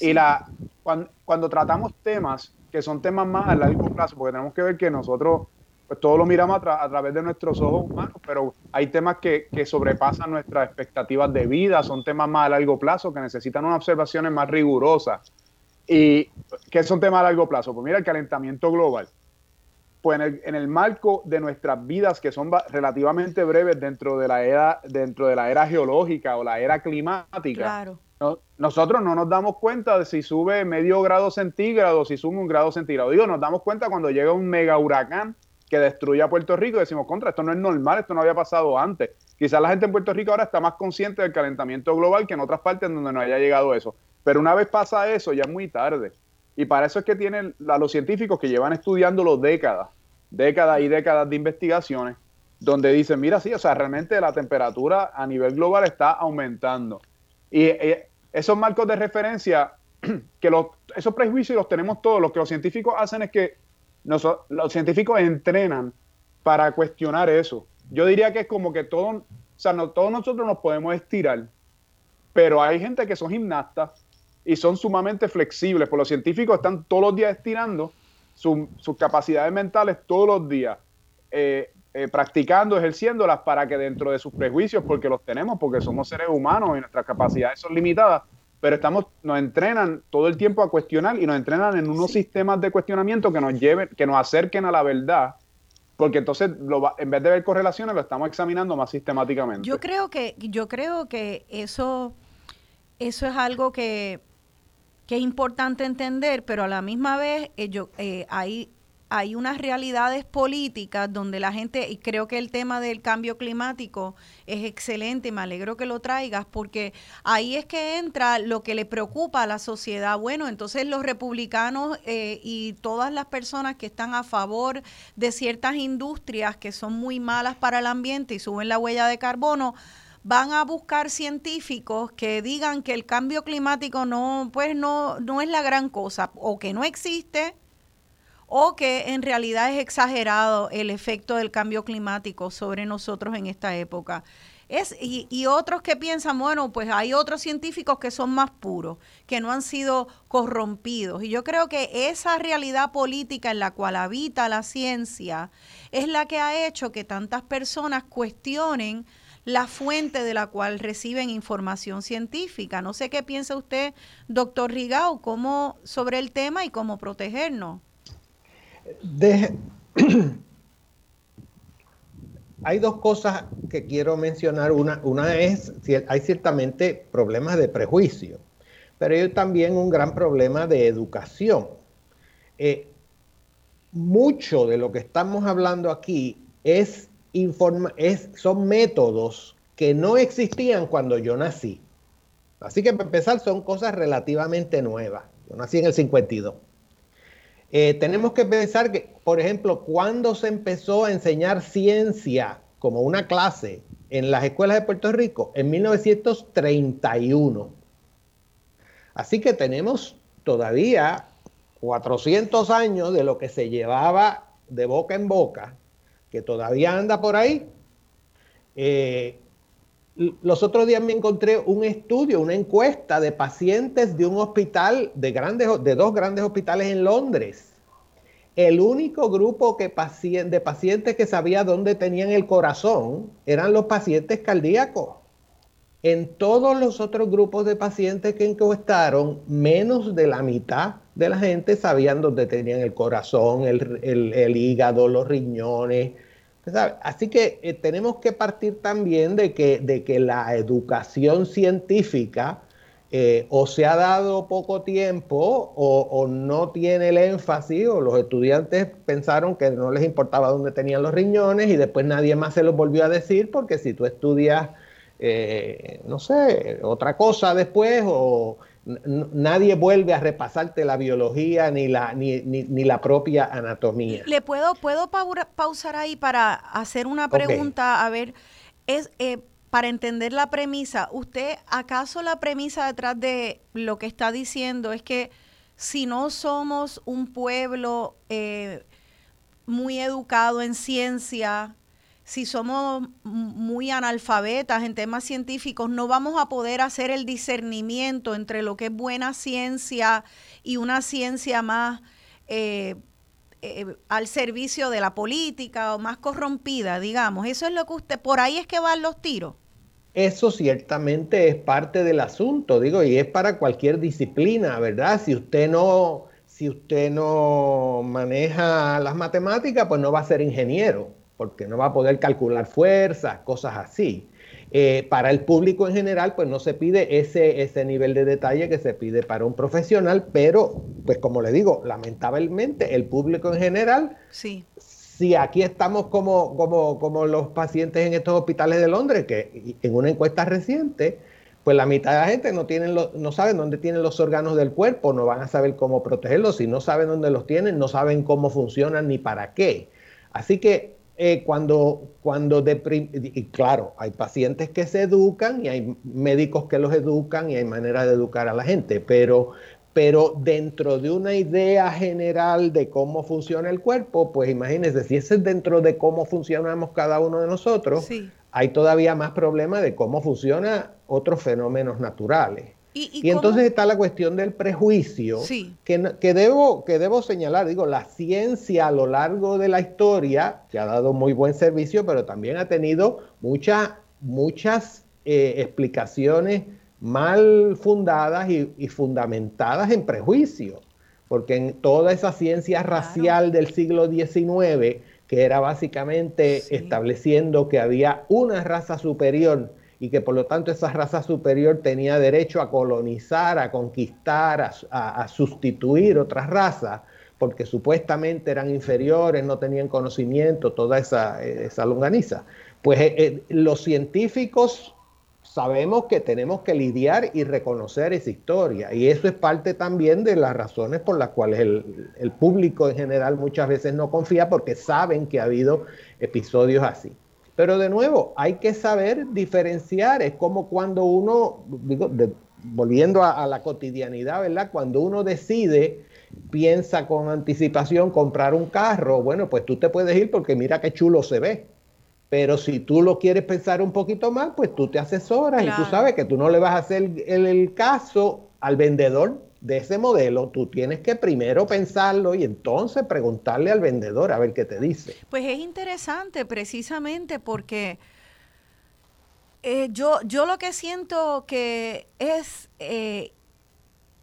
Y la, cuando, tratamos temas que son temas más a largo plazo, porque tenemos que ver que nosotros pues todo lo miramos a, través de nuestros ojos humanos, pero hay temas que, que, sobrepasan nuestras expectativas de vida, son temas más a largo plazo que necesitan unas observaciones más rigurosas. ¿Y qué son temas a largo plazo? Pues mira, el calentamiento global. Pues en el, marco de nuestras vidas, que son relativamente breves dentro de la era, dentro de la era geológica o la era climática, claro nosotros no nos damos cuenta de si sube medio grado centígrado, si sube un grado centígrado. Digo, nos damos cuenta cuando llega un mega huracán que destruye a Puerto Rico y decimos, contra, esto no es normal, esto no había pasado antes. Quizás la gente en Puerto Rico ahora está más consciente del calentamiento global que en otras partes donde no haya llegado eso. Pero una vez pasa eso, ya es muy tarde. Y para eso es que tienen a los científicos que llevan estudiándolo décadas, décadas y décadas de investigaciones, donde dicen, mira, sí, o sea, realmente la temperatura a nivel global está aumentando. Y eh, esos marcos de referencia, <clears throat> que esos prejuicios los tenemos todos, lo que los científicos hacen es que los científicos entrenan para cuestionar eso. Yo diría que es como que todo, o sea, no, todos nosotros nos podemos estirar, pero hay gente que son gimnastas y son sumamente flexibles, pues los científicos están todos los días estirando sus capacidades mentales todos los días. Eh, eh, practicando, ejerciéndolas para que dentro de sus prejuicios, porque los tenemos, porque somos seres humanos y nuestras capacidades son limitadas, pero estamos, nos entrenan todo el tiempo a cuestionar y nos entrenan en unos sistemas de cuestionamiento que nos lleven, que nos acerquen a la verdad, porque entonces lo, en vez de ver correlaciones lo estamos examinando más sistemáticamente. Yo creo que, yo creo que eso, eso es algo que, que es importante entender, pero a la misma vez eh, eh, hay hay unas realidades políticas donde la gente, y creo que el tema del cambio climático es excelente, me alegro que lo traigas, porque ahí es que entra lo que le preocupa a la sociedad. Bueno, entonces los republicanos eh, y todas las personas que están a favor de ciertas industrias que son muy malas para el ambiente y suben la huella de carbono, van a buscar científicos que digan que el cambio climático no, pues no, no es la gran cosa, o que no existe, o que en realidad es exagerado el efecto del cambio climático sobre nosotros en esta época. Es, y, y, otros que piensan, bueno, pues hay otros científicos que son más puros, que no han sido corrompidos. Y yo creo que esa realidad política en la cual habita la ciencia es la que ha hecho que tantas personas cuestionen la fuente de la cual reciben información científica. No sé qué piensa usted, doctor Rigau, cómo sobre el tema y cómo protegernos. <clears throat> Hay dos cosas que quiero mencionar. Una, una es, hay ciertamente problemas de prejuicio, pero hay también un gran problema de educación. Eh, mucho de lo que estamos hablando aquí es, son métodos que no existían cuando yo nací. Así que para empezar son cosas relativamente nuevas. Yo nací en el 52. Eh, tenemos que pensar que, por ejemplo, cuando se empezó a enseñar ciencia como una clase en las escuelas de Puerto Rico, en 1931. Así que tenemos todavía 400 años de lo que se llevaba de boca en boca, que todavía anda por ahí. Eh, los otros días me encontré un estudio, una encuesta de pacientes de un hospital, de, grandes, de dos grandes hospitales en Londres. El único grupo que de pacientes que sabía dónde tenían el corazón eran los pacientes cardíacos. En todos los otros grupos de pacientes que encuestaron, menos de la mitad de la gente sabían dónde tenían el corazón, el hígado, los riñones, Así que eh, tenemos que partir también de que, de que la educación científica eh, o se ha dado poco tiempo o, no tiene el énfasis o los estudiantes pensaron que no les importaba dónde tenían los riñones y después nadie más se los volvió a decir porque si tú estudias eh, no sé, otra cosa después o nadie vuelve a repasarte la biología ni la, ni, ni, la propia anatomía. ¿Le puedo, puedo pausar ahí para hacer una pregunta? A ver, es eh, para entender la premisa, ¿usted acaso la premisa detrás de lo que está diciendo es que si no somos un pueblo eh, muy educado en ciencia, si somos muy analfabetas en temas científicos, no vamos a poder hacer el discernimiento entre lo que es buena ciencia y una ciencia más eh, eh, al servicio de la política o más corrompida, digamos. Eso es lo que usted, por ahí es que van los tiros. Eso ciertamente es parte del asunto, digo, y es para cualquier disciplina, ¿verdad? Si usted no, si usted no maneja las matemáticas, pues no va a ser ingeniero porque no va a poder calcular fuerzas, cosas así. Eh, para el público en general, pues no se pide ese, ese nivel de detalle que se pide para un profesional, pero, pues como le digo, lamentablemente el público en general, sí. si aquí estamos como, como, como los pacientes en estos hospitales de Londres, que en una encuesta reciente, pues la mitad de la gente no, tienen no saben dónde tienen los órganos del cuerpo, no van a saber cómo protegerlos, si no saben dónde los tienen, no saben cómo funcionan ni para qué. Así que eh, cuando, cuando y claro, hay pacientes que se educan y hay médicos que los educan y hay manera de educar a la gente, pero, pero dentro de una idea general de cómo funciona el cuerpo, pues imagínense, si ese es dentro de cómo funcionamos cada uno de nosotros, hay todavía más problemas de cómo funcionan otros fenómenos naturales. Y, entonces está la cuestión del prejuicio, que, que, debo, que debo señalar, digo, la ciencia a lo largo de la historia, que ha dado muy buen servicio, pero también ha tenido muchas muchas eh, explicaciones mal fundadas y, fundamentadas en prejuicio, porque en toda esa ciencia racial del siglo XIX, que era básicamente estableciendo que había una raza superior, y que por lo tanto esa raza superior tenía derecho a colonizar, a conquistar, a, sustituir otras razas, porque supuestamente eran inferiores, no tenían conocimiento, toda esa, esa longaniza. Pues eh, eh, los científicos sabemos que tenemos que lidiar y reconocer esa historia. Y eso es parte también de las razones por las cuales el, público en general muchas veces no confía porque saben que ha habido episodios así. Pero de nuevo, hay que saber diferenciar. Es como cuando uno, digo, volviendo a, la cotidianidad, ¿verdad? Cuando uno decide, piensa con anticipación comprar un carro, bueno, pues tú te puedes ir porque mira qué chulo se ve. Pero si tú lo quieres pensar un poquito más, pues tú te asesoras y tú sabes que tú no le vas a hacer el caso al vendedor de ese modelo, tú tienes que primero pensarlo y entonces preguntarle al vendedor a ver qué te dice. Pues es interesante precisamente porque eh, yo, yo lo que siento que es eh,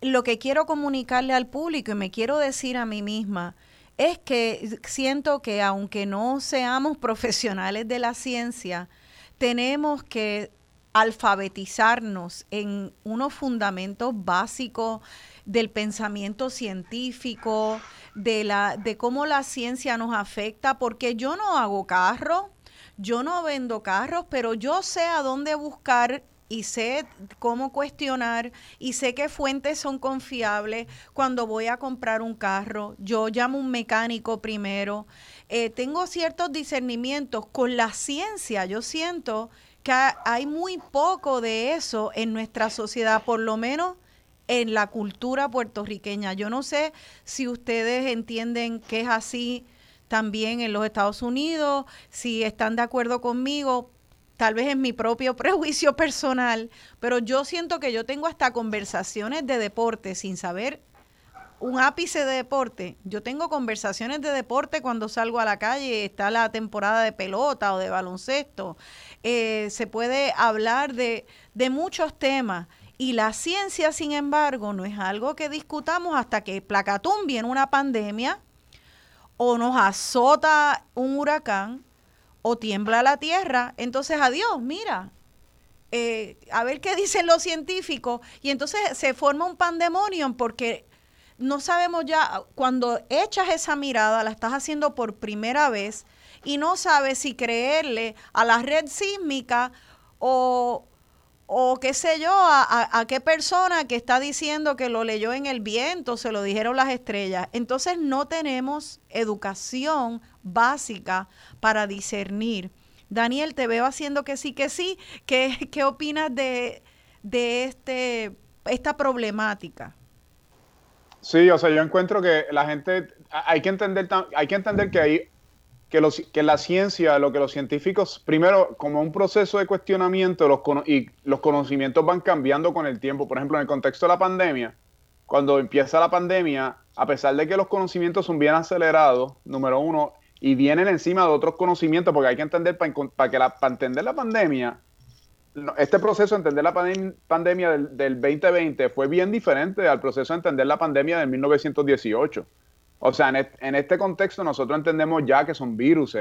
lo que quiero comunicarle al público y me quiero decir a mí misma es que siento que aunque no seamos <laughs> profesionales de la ciencia, tenemos que alfabetizarnos en unos fundamentos básicos del pensamiento científico, de, la, de cómo la ciencia nos afecta, porque yo no hago carro, yo no vendo carros, pero yo sé a dónde buscar y sé cómo cuestionar y sé qué fuentes son confiables cuando voy a comprar un carro. Yo llamo un mecánico primero. Eh, tengo ciertos discernimientos con la ciencia. Yo siento que hay muy poco de eso en nuestra sociedad, por lo menos en la cultura puertorriqueña. Yo no sé si ustedes entienden que es así también en los Estados Unidos, si están de acuerdo conmigo, tal vez en mi propio <laughs> prejuicio personal, pero yo siento que yo tengo hasta conversaciones de deporte sin saber un ápice de deporte. Yo tengo conversaciones de deporte cuando salgo a la calle, está la temporada de pelota o de baloncesto. Eh, se puede hablar de, de muchos temas. Y la ciencia, sin embargo, no es algo que discutamos hasta que placatum viene una pandemia o nos azota un huracán o tiembla la tierra. Entonces, adiós, mira, eh, a ver qué dicen los científicos. Y entonces se forma un pandemonio porque no sabemos ya, cuando echas esa mirada, la estás haciendo por primera vez y no sabes si creerle a la red sísmica o, o qué sé yo, a, a, qué persona que está diciendo que lo leyó en el viento, se lo dijeron las estrellas. Entonces no tenemos educación básica para discernir. Daniel, te veo haciendo que sí, que sí. ¿Qué, qué opinas de, de este, esta problemática? Sí, o sea, yo encuentro que la gente, hay que entender, hay que, entender que hay que, los, que la ciencia, lo que los científicos, primero, como un proceso de cuestionamiento, los, y los conocimientos van cambiando con el tiempo. Por ejemplo, en el contexto de la pandemia, cuando empieza la pandemia, a pesar de que los conocimientos son bien acelerados, número uno, y vienen encima de otros conocimientos, porque hay que entender, para, que para entender la pandemia, este proceso de entender la pandemia del, del, 2020 fue bien diferente al proceso de entender la pandemia del 1918. O sea, en, este contexto nosotros entendemos ya que son virus.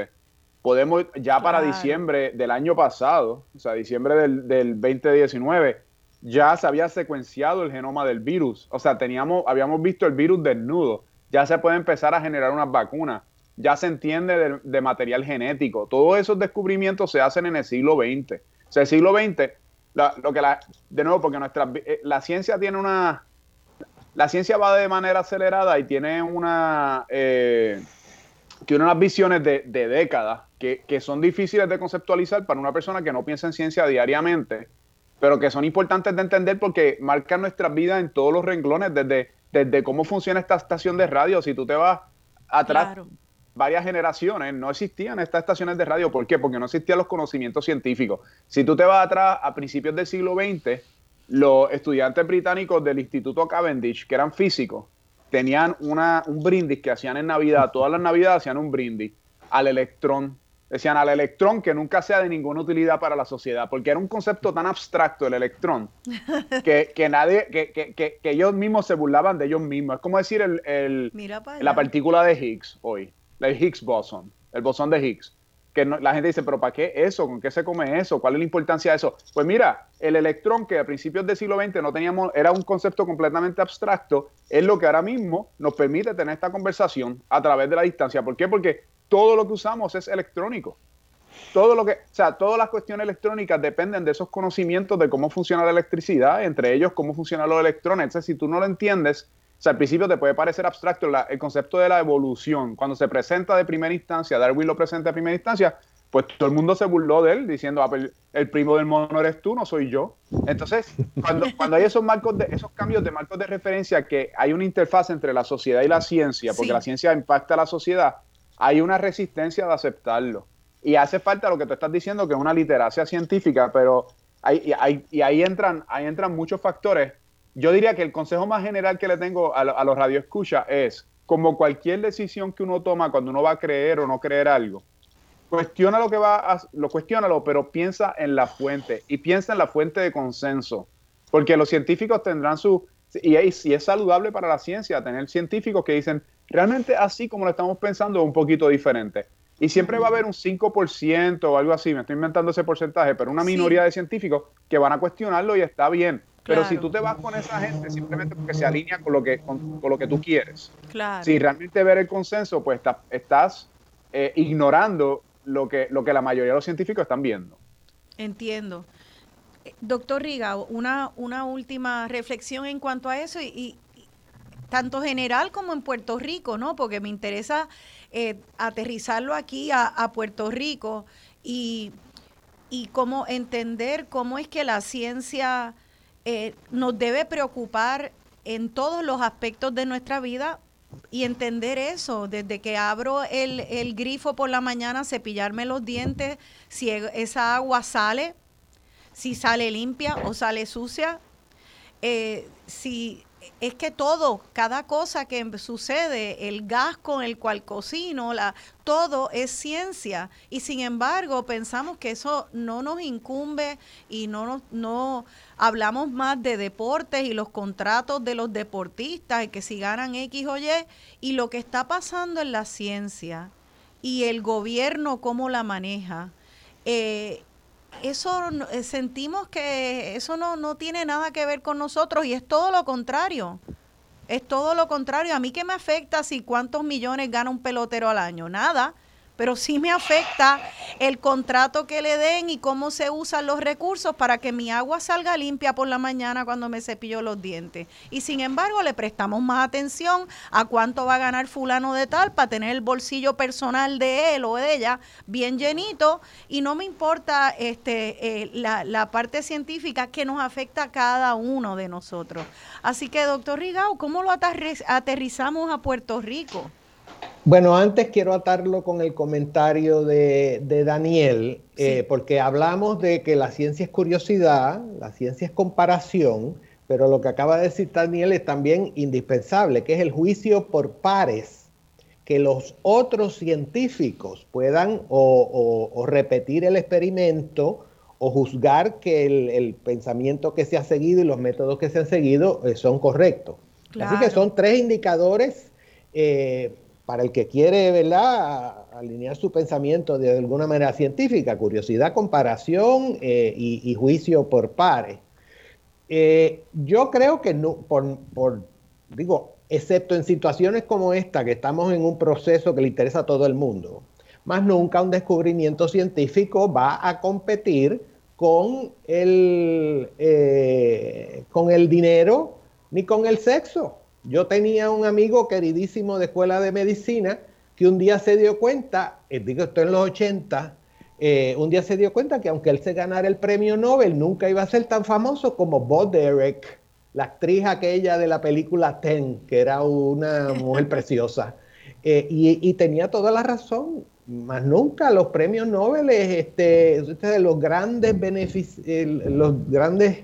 Podemos, ya para diciembre del año pasado, o sea, diciembre del, 2019, ya se había secuenciado el genoma del virus. O sea, teníamos, habíamos visto el virus desnudo. Ya se puede empezar a generar unas vacunas. Ya se entiende de, material genético. Todos esos descubrimientos se hacen en el siglo XX. O sea, el siglo XX, lo que la, de nuevo, porque nuestra, eh, la ciencia tiene una, la ciencia va de manera acelerada y tiene una eh, tiene unas visiones de, décadas que, son difíciles de conceptualizar para una persona que no piensa en ciencia diariamente, pero que son importantes de entender porque marcan nuestras vidas en todos los renglones, desde, desde cómo funciona esta estación de radio. Si tú te vas atrás, varias generaciones, no existían estas estaciones de radio. ¿Por qué? Porque no existían los conocimientos científicos. Si tú te vas atrás, a principios del siglo XX, los estudiantes británicos del Instituto Cavendish, que eran físicos, tenían una, un brindis que hacían en Navidad, todas las Navidades hacían un brindis al electrón. Decían al electrón que nunca sea de ninguna utilidad para la sociedad, porque era un concepto tan abstracto el electrón <laughs> que, que nadie, que, que, que, ellos mismos se burlaban de ellos mismos. Es como decir el, el la partícula de Higgs hoy, el Higgs boson, el bosón de Higgs que la gente dice, pero ¿para qué eso? ¿Con qué se come eso? ¿Cuál es la importancia de eso? Pues mira, el electrón que a principios del siglo XX no teníamos, era un concepto completamente abstracto, es lo que ahora mismo nos permite tener esta conversación a través de la distancia. ¿Por qué? Porque todo lo que usamos es electrónico. Todo lo que, o sea, todas las cuestiones electrónicas dependen de esos conocimientos de cómo funciona la electricidad, entre ellos cómo funcionan los electrones. Entonces, si tú no lo entiendes, o sea, al principio te puede parecer abstracto el concepto de la evolución. Cuando se presenta de primera instancia, Darwin lo presenta de primera instancia, pues todo el mundo se burló de él diciendo, ah, pues, el primo del mono eres tú, no soy yo. Entonces, cuando, <laughs> cuando hay esos marcos de, esos cambios de marcos de referencia, que hay una interfaz entre la sociedad y la ciencia, porque la ciencia impacta a la sociedad, hay una resistencia de aceptarlo. Y hace falta lo que tú estás diciendo, que es una literacia científica, pero hay, y ahí entran, ahí entran muchos factores yo diría que el consejo más general que le tengo a, a los radioescuchas es, como cualquier decisión que uno toma cuando uno va a creer o no creer algo, cuestiona lo que va a, lo cuestiónalo, pero piensa en la fuente y piensa en la fuente de consenso, porque los científicos tendrán su y, y es saludable para la ciencia tener científicos que dicen realmente así como lo estamos pensando un poquito diferente. Y siempre va a haber un 5% o algo así, me estoy inventando ese porcentaje, pero una minoría de científicos que van a cuestionarlo y está bien. Pero si tú te vas con esa gente simplemente porque se alinea con lo que, con, lo que tú quieres, si realmente ver el consenso, pues estás eh, ignorando lo que, lo que la mayoría de los científicos están viendo. Entiendo. Eh, doctor Riga, una, una última reflexión en cuanto a eso y, tanto general como en Puerto Rico, ¿no? Porque me interesa eh, aterrizarlo aquí a, a Puerto Rico y, y cómo entender cómo es que la ciencia eh, nos debe preocupar en todos los aspectos de nuestra vida y entender eso, desde que abro el, grifo por la mañana, cepillarme los dientes, si e, esa agua sale, si sale limpia o sale sucia, eh, si es que todo, cada cosa que sucede, el gas con el cual cocino, la, todo es ciencia. Y sin embargo, pensamos que eso no nos incumbe y no, no hablamos más de deportes y los contratos de los deportistas y que si ganan X o Y. Y lo que está pasando en la ciencia y el gobierno cómo la maneja. Eh, eso eh, sentimos que eso no, no tiene nada que ver con nosotros y es todo lo contrario. Es todo lo contrario. A mí que me afecta si cuántos millones gana un pelotero al año. Nada, pero sí me afecta el contrato que le den y cómo se usan los recursos para que mi agua salga limpia por la mañana cuando me cepillo los dientes. Y sin embargo le prestamos más atención a cuánto va a ganar fulano de tal para tener el bolsillo personal de él o de ella bien llenito y no me importa este eh, la, la parte científica que nos afecta a cada uno de nosotros. Así que, doctor Rigao, ¿cómo lo aterrizamos a Puerto Rico? Bueno, antes quiero atarlo con el comentario de, Daniel, eh, porque hablamos de que la ciencia es curiosidad, la ciencia es comparación, pero lo que acaba de decir Daniel es también indispensable, que es el juicio por pares, que los otros científicos puedan o, repetir el experimento o juzgar que el, pensamiento que se ha seguido y los métodos que se han seguido eh, son correctos. Así que son tres indicadores. Eh, para el que quiere, ¿verdad?, alinear su pensamiento de alguna manera científica, curiosidad, comparación eh, y, juicio por pares. Eh, yo creo que no, por, digo, excepto en situaciones como esta, que estamos en un proceso que le interesa a todo el mundo, más nunca un descubrimiento científico va a competir con el, eh, con el dinero ni con el sexo. Yo tenía un amigo queridísimo de escuela de medicina que un día se dio cuenta, eh, digo esto en los 80, eh, un día se dio cuenta que aunque él se ganara el premio Nobel, nunca iba a ser tan famoso como Bo Derek, la actriz aquella de la película Ten, que era una mujer preciosa. <laughs> Eh, y, tenía toda la razón, más nunca los premios Nobel, este, los grandes beneficios, los grandes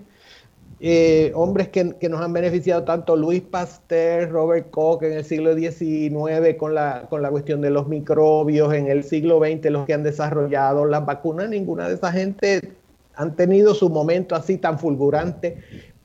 eh, hombres que, nos han beneficiado tanto Luis Pasteur, Robert Koch en el siglo XIX con la, con la cuestión de los microbios, en el siglo XX los que han desarrollado las vacunas, ninguna de esa gente han tenido su momento así tan fulgurante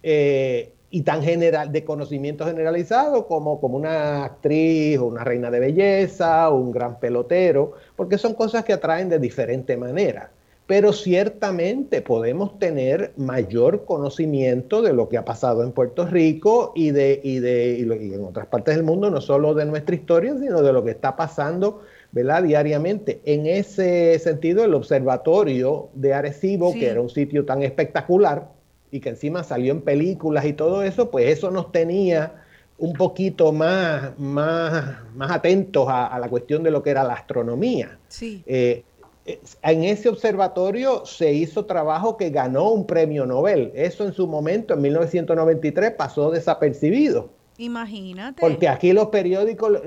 eh, y tan general de conocimiento generalizado como, como una actriz o una reina de belleza o un gran pelotero, porque son cosas que atraen de diferente manera pero ciertamente podemos tener mayor conocimiento de lo que ha pasado en Puerto Rico y, de, y, de, y en otras partes del mundo, no solo de nuestra historia, sino de lo que está pasando ¿verdad? diariamente. En ese sentido, el observatorio de Arecibo, que era un sitio tan espectacular y que encima salió en películas y todo eso, pues eso nos tenía un poquito más, más, más atentos a, la cuestión de lo que era la astronomía. Sí. Eh, en ese observatorio se hizo trabajo que ganó un premio Nobel. Eso en su momento, en 1993, pasó desapercibido. Imagínate. Porque aquí los periódicos,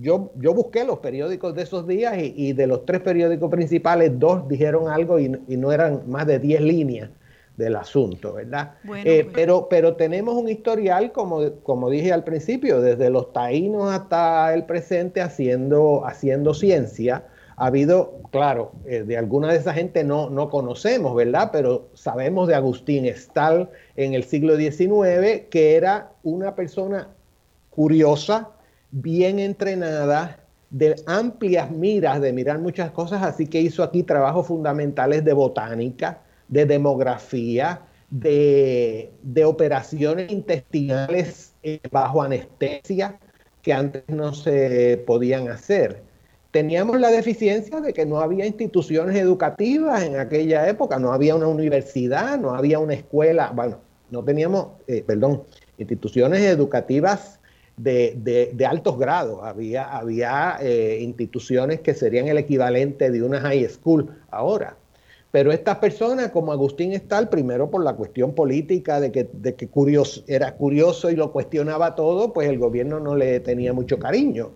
yo, yo busqué los periódicos de esos días y, de los tres periódicos principales, dos dijeron algo y, no eran más de 10 líneas del asunto, ¿verdad? Eh, pero, pero tenemos un historial, como, como dije al principio, desde los taínos hasta el presente haciendo, haciendo ciencia ha habido, claro, eh, de alguna de esa gente no, no conocemos, ¿verdad? Pero sabemos de Agustín Estal en el siglo XIX, que era una persona curiosa, bien entrenada, de amplias miras, de mirar muchas cosas, así que hizo aquí trabajos fundamentales de botánica, de demografía, de, de operaciones intestinales eh, bajo anestesia que antes no se podían hacer teníamos la deficiencia de que no había instituciones educativas en aquella época, no había una universidad, no había una escuela, bueno, no teníamos, eh, perdón, instituciones educativas de, altos grados, había, había eh, instituciones que serían el equivalente de una high school ahora. Pero estas personas, como Agustín Estal, primero por la cuestión política de que, de que era curioso y lo cuestionaba todo, pues el gobierno no le tenía mucho cariño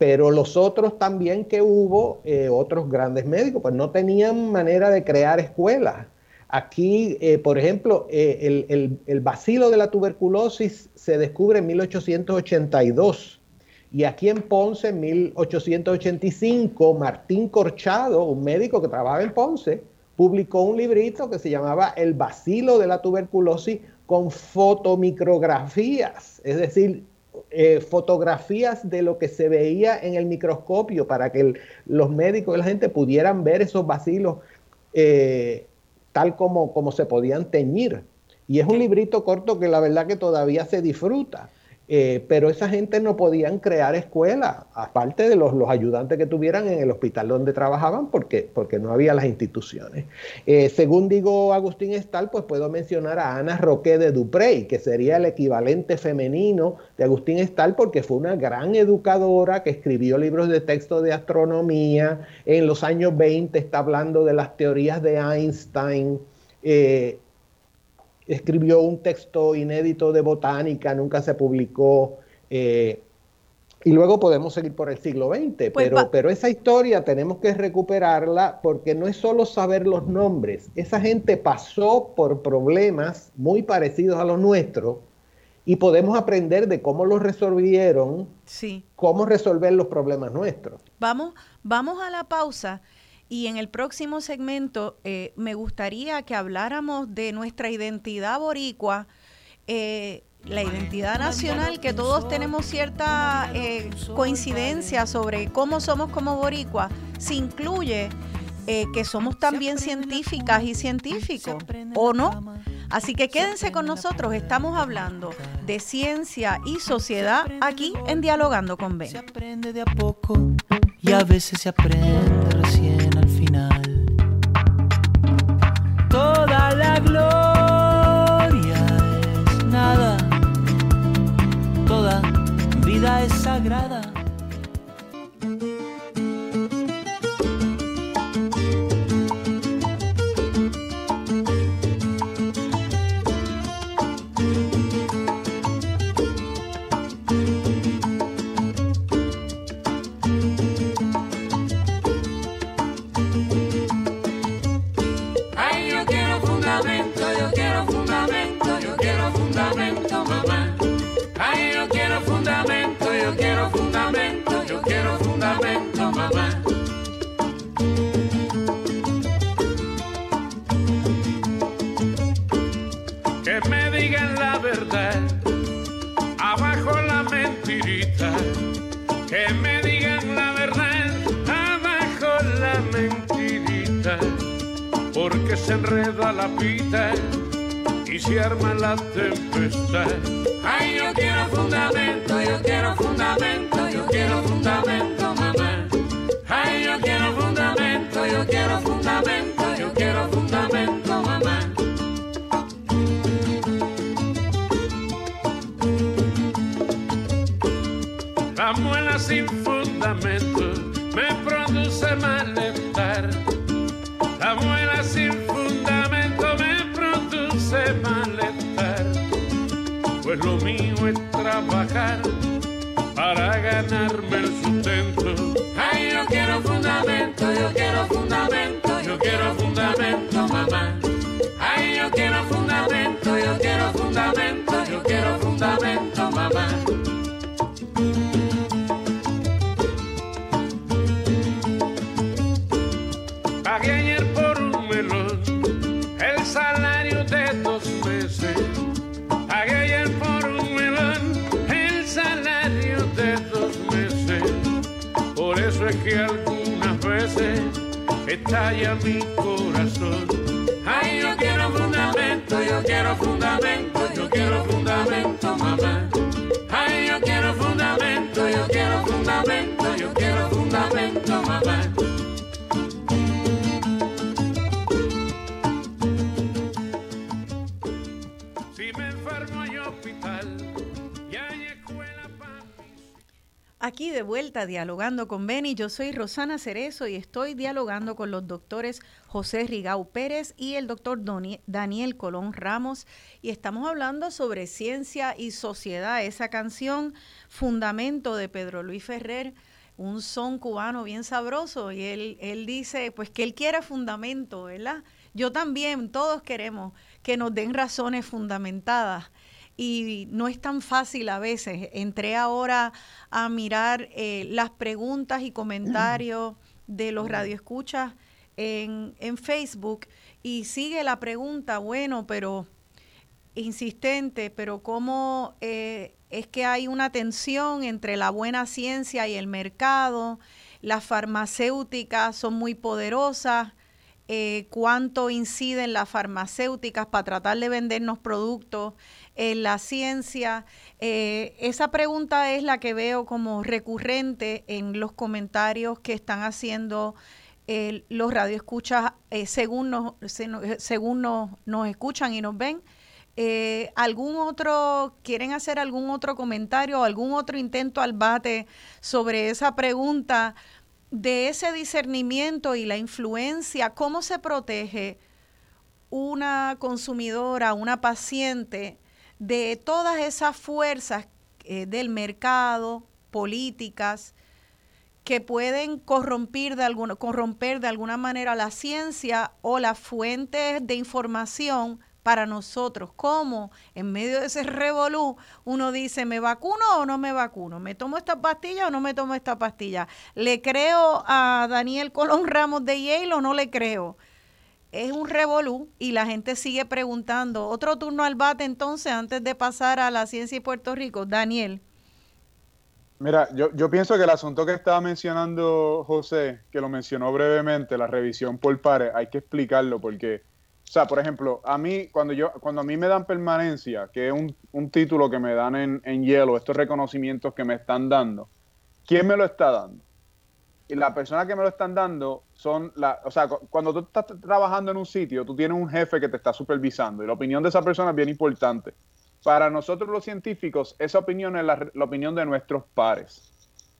pero los otros también que hubo, eh, otros grandes médicos, pues no tenían manera de crear escuelas. Aquí, eh, por ejemplo, eh, el, el, el, bacilo de la tuberculosis se descubre en 1882 y aquí en Ponce en 1885 Martín Corchado, un médico que trabajaba en Ponce, publicó un librito que se llamaba El bacilo de la tuberculosis con fotomicrografías, es decir, eh, fotografías de lo que se veía en el microscopio para que los médicos y la gente pudieran ver esos vacilos eh, tal como, como se podían teñir. Y es un librito corto que la verdad que todavía se disfruta. Eh, pero esa gente no podían crear escuelas, aparte de los, ayudantes que tuvieran en el hospital donde trabajaban, porque, porque no había las instituciones. Eh, según digo Agustín Estal, pues puedo mencionar a Ana Roque de Duprey, que sería el equivalente femenino de Agustín Estal, porque fue una gran educadora que escribió libros de texto de astronomía. En los años 20 está hablando de las teorías de Einstein. Eh, escribió un texto inédito de botánica, nunca se publicó. Eh, y luego podemos seguir por el siglo XX, pues pero, pero esa historia tenemos que recuperarla porque no es solo saber los nombres, esa gente pasó por problemas muy parecidos a los nuestros y podemos aprender de cómo los resolvieron, sí. cómo resolver los problemas nuestros. Vamos, vamos a la pausa y en el próximo segmento eh, me gustaría que habláramos de nuestra identidad boricua, eh, la identidad nacional, que todos tenemos cierta eh, coincidencia sobre cómo somos como boricua, se incluye que somos también científicas y científicos, ¿o no? Así que quédense con nosotros, estamos hablando de ciencia y sociedad aquí en Dialogando con Ben. Se aprende de a poco y a veces se aprende recién gloria es nada, toda vida es sagrada. Se enreda la pita y se arma la tempestad. Ay, yo quiero fundamento, yo quiero fundamento, yo quiero fundamento, mamá. Ay, yo quiero fundamento, yo quiero fundamento, yo quiero fundamento, mamá. La muela sin fundamento me produce malestar. Para ganarme el sustento. Ay, yo quiero fundamento, yo quiero fundamento, yo quiero fundamento, mamá. Ay, yo quiero fundamento, estalla mi corazón. Ay, yo quiero fundamento, yo quiero fundamento, yo quiero fundamento, mamá. Ay, yo quiero fundamento, yo quiero fundamento, yo quiero fundamento, mamá. Aquí de vuelta dialogando con Beni, yo soy Rosana Cerezo y estoy dialogando con los doctores José Rigau Pérez y el doctor Daniel Colón Ramos. Y estamos hablando sobre ciencia y sociedad, esa canción Fundamento de Pedro Luis Ferrer, un son cubano bien sabroso. Y él, él dice pues que él quiere fundamento, ¿verdad? Yo también, todos queremos que nos den razones fundamentadas y no es tan fácil a veces. Entré ahora a mirar eh, las preguntas y comentarios <clears throat> de los radioescuchas en, en Facebook y sigue la pregunta, bueno, pero insistente, pero cómo eh, es que hay una tensión entre la buena ciencia y el mercado, las farmacéuticas son muy poderosas, eh, cuánto inciden las farmacéuticas para tratar de vendernos productos en la ciencia. Eh, esa pregunta es la que veo como recurrente en los comentarios que están haciendo eh, los radioescuchas eh, según, nos, según nos, nos escuchan y nos ven. Eh, ¿Algún otro, quieren hacer algún otro comentario o algún otro intento al bate sobre esa pregunta de ese discernimiento y la influencia? ¿Cómo se protege una consumidora, una paciente de todas esas fuerzas eh, del mercado, políticas, que pueden corromper de, alguna, corromper de alguna manera la ciencia o las fuentes de información para nosotros. ¿Cómo en medio de ese revolú uno dice, ¿me vacuno o no me vacuno? ¿Me tomo esta pastilla o no me tomo esta pastilla? ¿Le creo a Daniel Colón Ramos de Yale o no le creo? Es un revolú y la gente sigue preguntando. Otro turno al bate entonces antes de pasar a la ciencia y Puerto Rico. Daniel. Mira, yo, yo pienso que el asunto que estaba mencionando José, que lo mencionó brevemente, la revisión por pares, hay que explicarlo porque o sea, por ejemplo, a mí, cuando yo, cuando a mí me dan permanencia, que es un, título que me dan en, en, hielo, estos reconocimientos que me están dando, ¿quién me lo está dando? Y la persona que me lo están dando son la, o sea, cuando tú estás trabajando en un sitio, tú tienes un jefe que te está supervisando y la opinión de esa persona es bien importante. Para nosotros los científicos, esa opinión es la, la opinión de nuestros pares.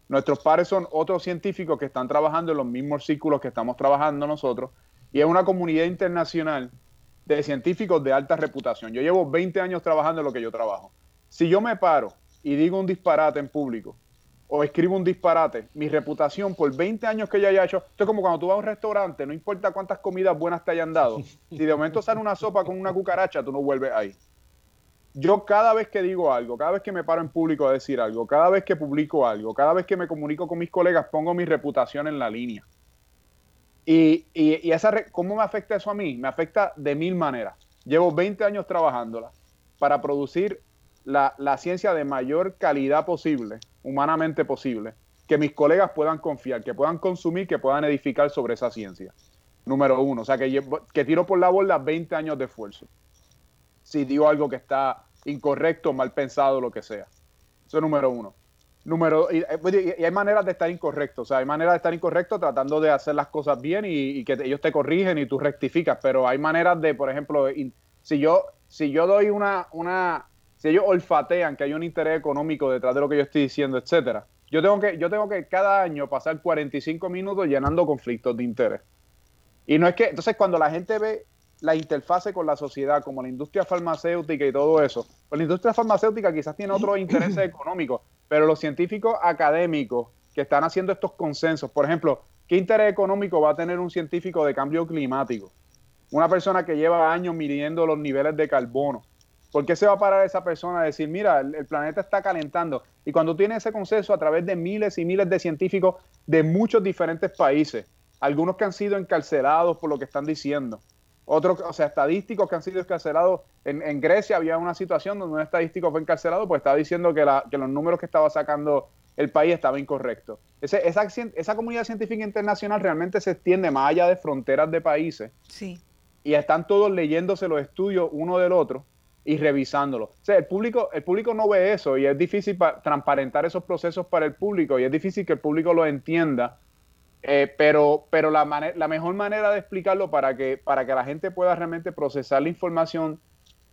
Nuestros pares son otros científicos que están trabajando en los mismos círculos que estamos trabajando nosotros y es una comunidad internacional de científicos de alta reputación. Yo llevo 20 años trabajando en lo que yo trabajo. Si yo me paro y digo un disparate en público o escribo un disparate, mi reputación por 20 años que ya haya hecho, esto es como cuando tú vas a un restaurante, no importa cuántas comidas buenas te hayan dado, <laughs> si de momento sale una sopa con una cucaracha, tú no vuelves ahí. Yo cada vez que digo algo, cada vez que me paro en público a decir algo, cada vez que publico algo, cada vez que me comunico con mis colegas, pongo mi reputación en la línea. Y, y, esa, ¿cómo me afecta eso a mí? Me afecta de mil maneras. Llevo 20 años trabajándola para producir la, la, ciencia de mayor calidad posible, humanamente posible, que mis colegas puedan confiar, que puedan consumir, que puedan edificar sobre esa ciencia. Número uno, o sea, que, que tiro por la borda 20 años de esfuerzo. Si digo algo que está incorrecto, mal pensado, lo que sea. Eso es número uno. Número, eh, y, hay maneras de estar incorrecto, o sea, hay maneras de estar incorrecto tratando de hacer las cosas bien y, que ellos te corrigen y tú rectificas, pero hay maneras de, por ejemplo, si yo, si yo doy una, una, si ellos olfatean que hay un interés económico detrás de lo que yo estoy diciendo, etcétera, yo tengo que, yo tengo que cada año pasar 45 minutos llenando conflictos de interés. Y no es que, entonces cuando la gente ve la interfase con la sociedad, como la industria farmacéutica y todo eso. Pues la industria farmacéutica quizás tiene otros intereses económicos, pero los científicos académicos que están haciendo estos consensos, por ejemplo, ¿qué interés económico va a tener un científico de cambio climático? Una persona que lleva años midiendo los niveles de carbono. ¿Por qué se va a parar esa persona a decir, mira, el, planeta está calentando? Y cuando tiene ese consenso a través de miles y miles de científicos de muchos diferentes países, algunos que han sido encarcelados por lo que están diciendo, otros, o sea, estadísticos que han sido encarcelados. En, Grecia había una situación donde un estadístico fue encarcelado, pues estaba diciendo que, la, que los números que estaba sacando el país estaban incorrectos. esa, esa comunidad científica internacional realmente se extiende más allá de fronteras de países. Sí. Y están todos leyéndose los estudios uno del otro y revisándolos. O sea, el público, el público no ve eso y es difícil transparentar esos procesos para el público y es difícil que el público lo entienda eh, pero pero la, mejor manera de explicarlo para que, para que la gente pueda realmente procesar la información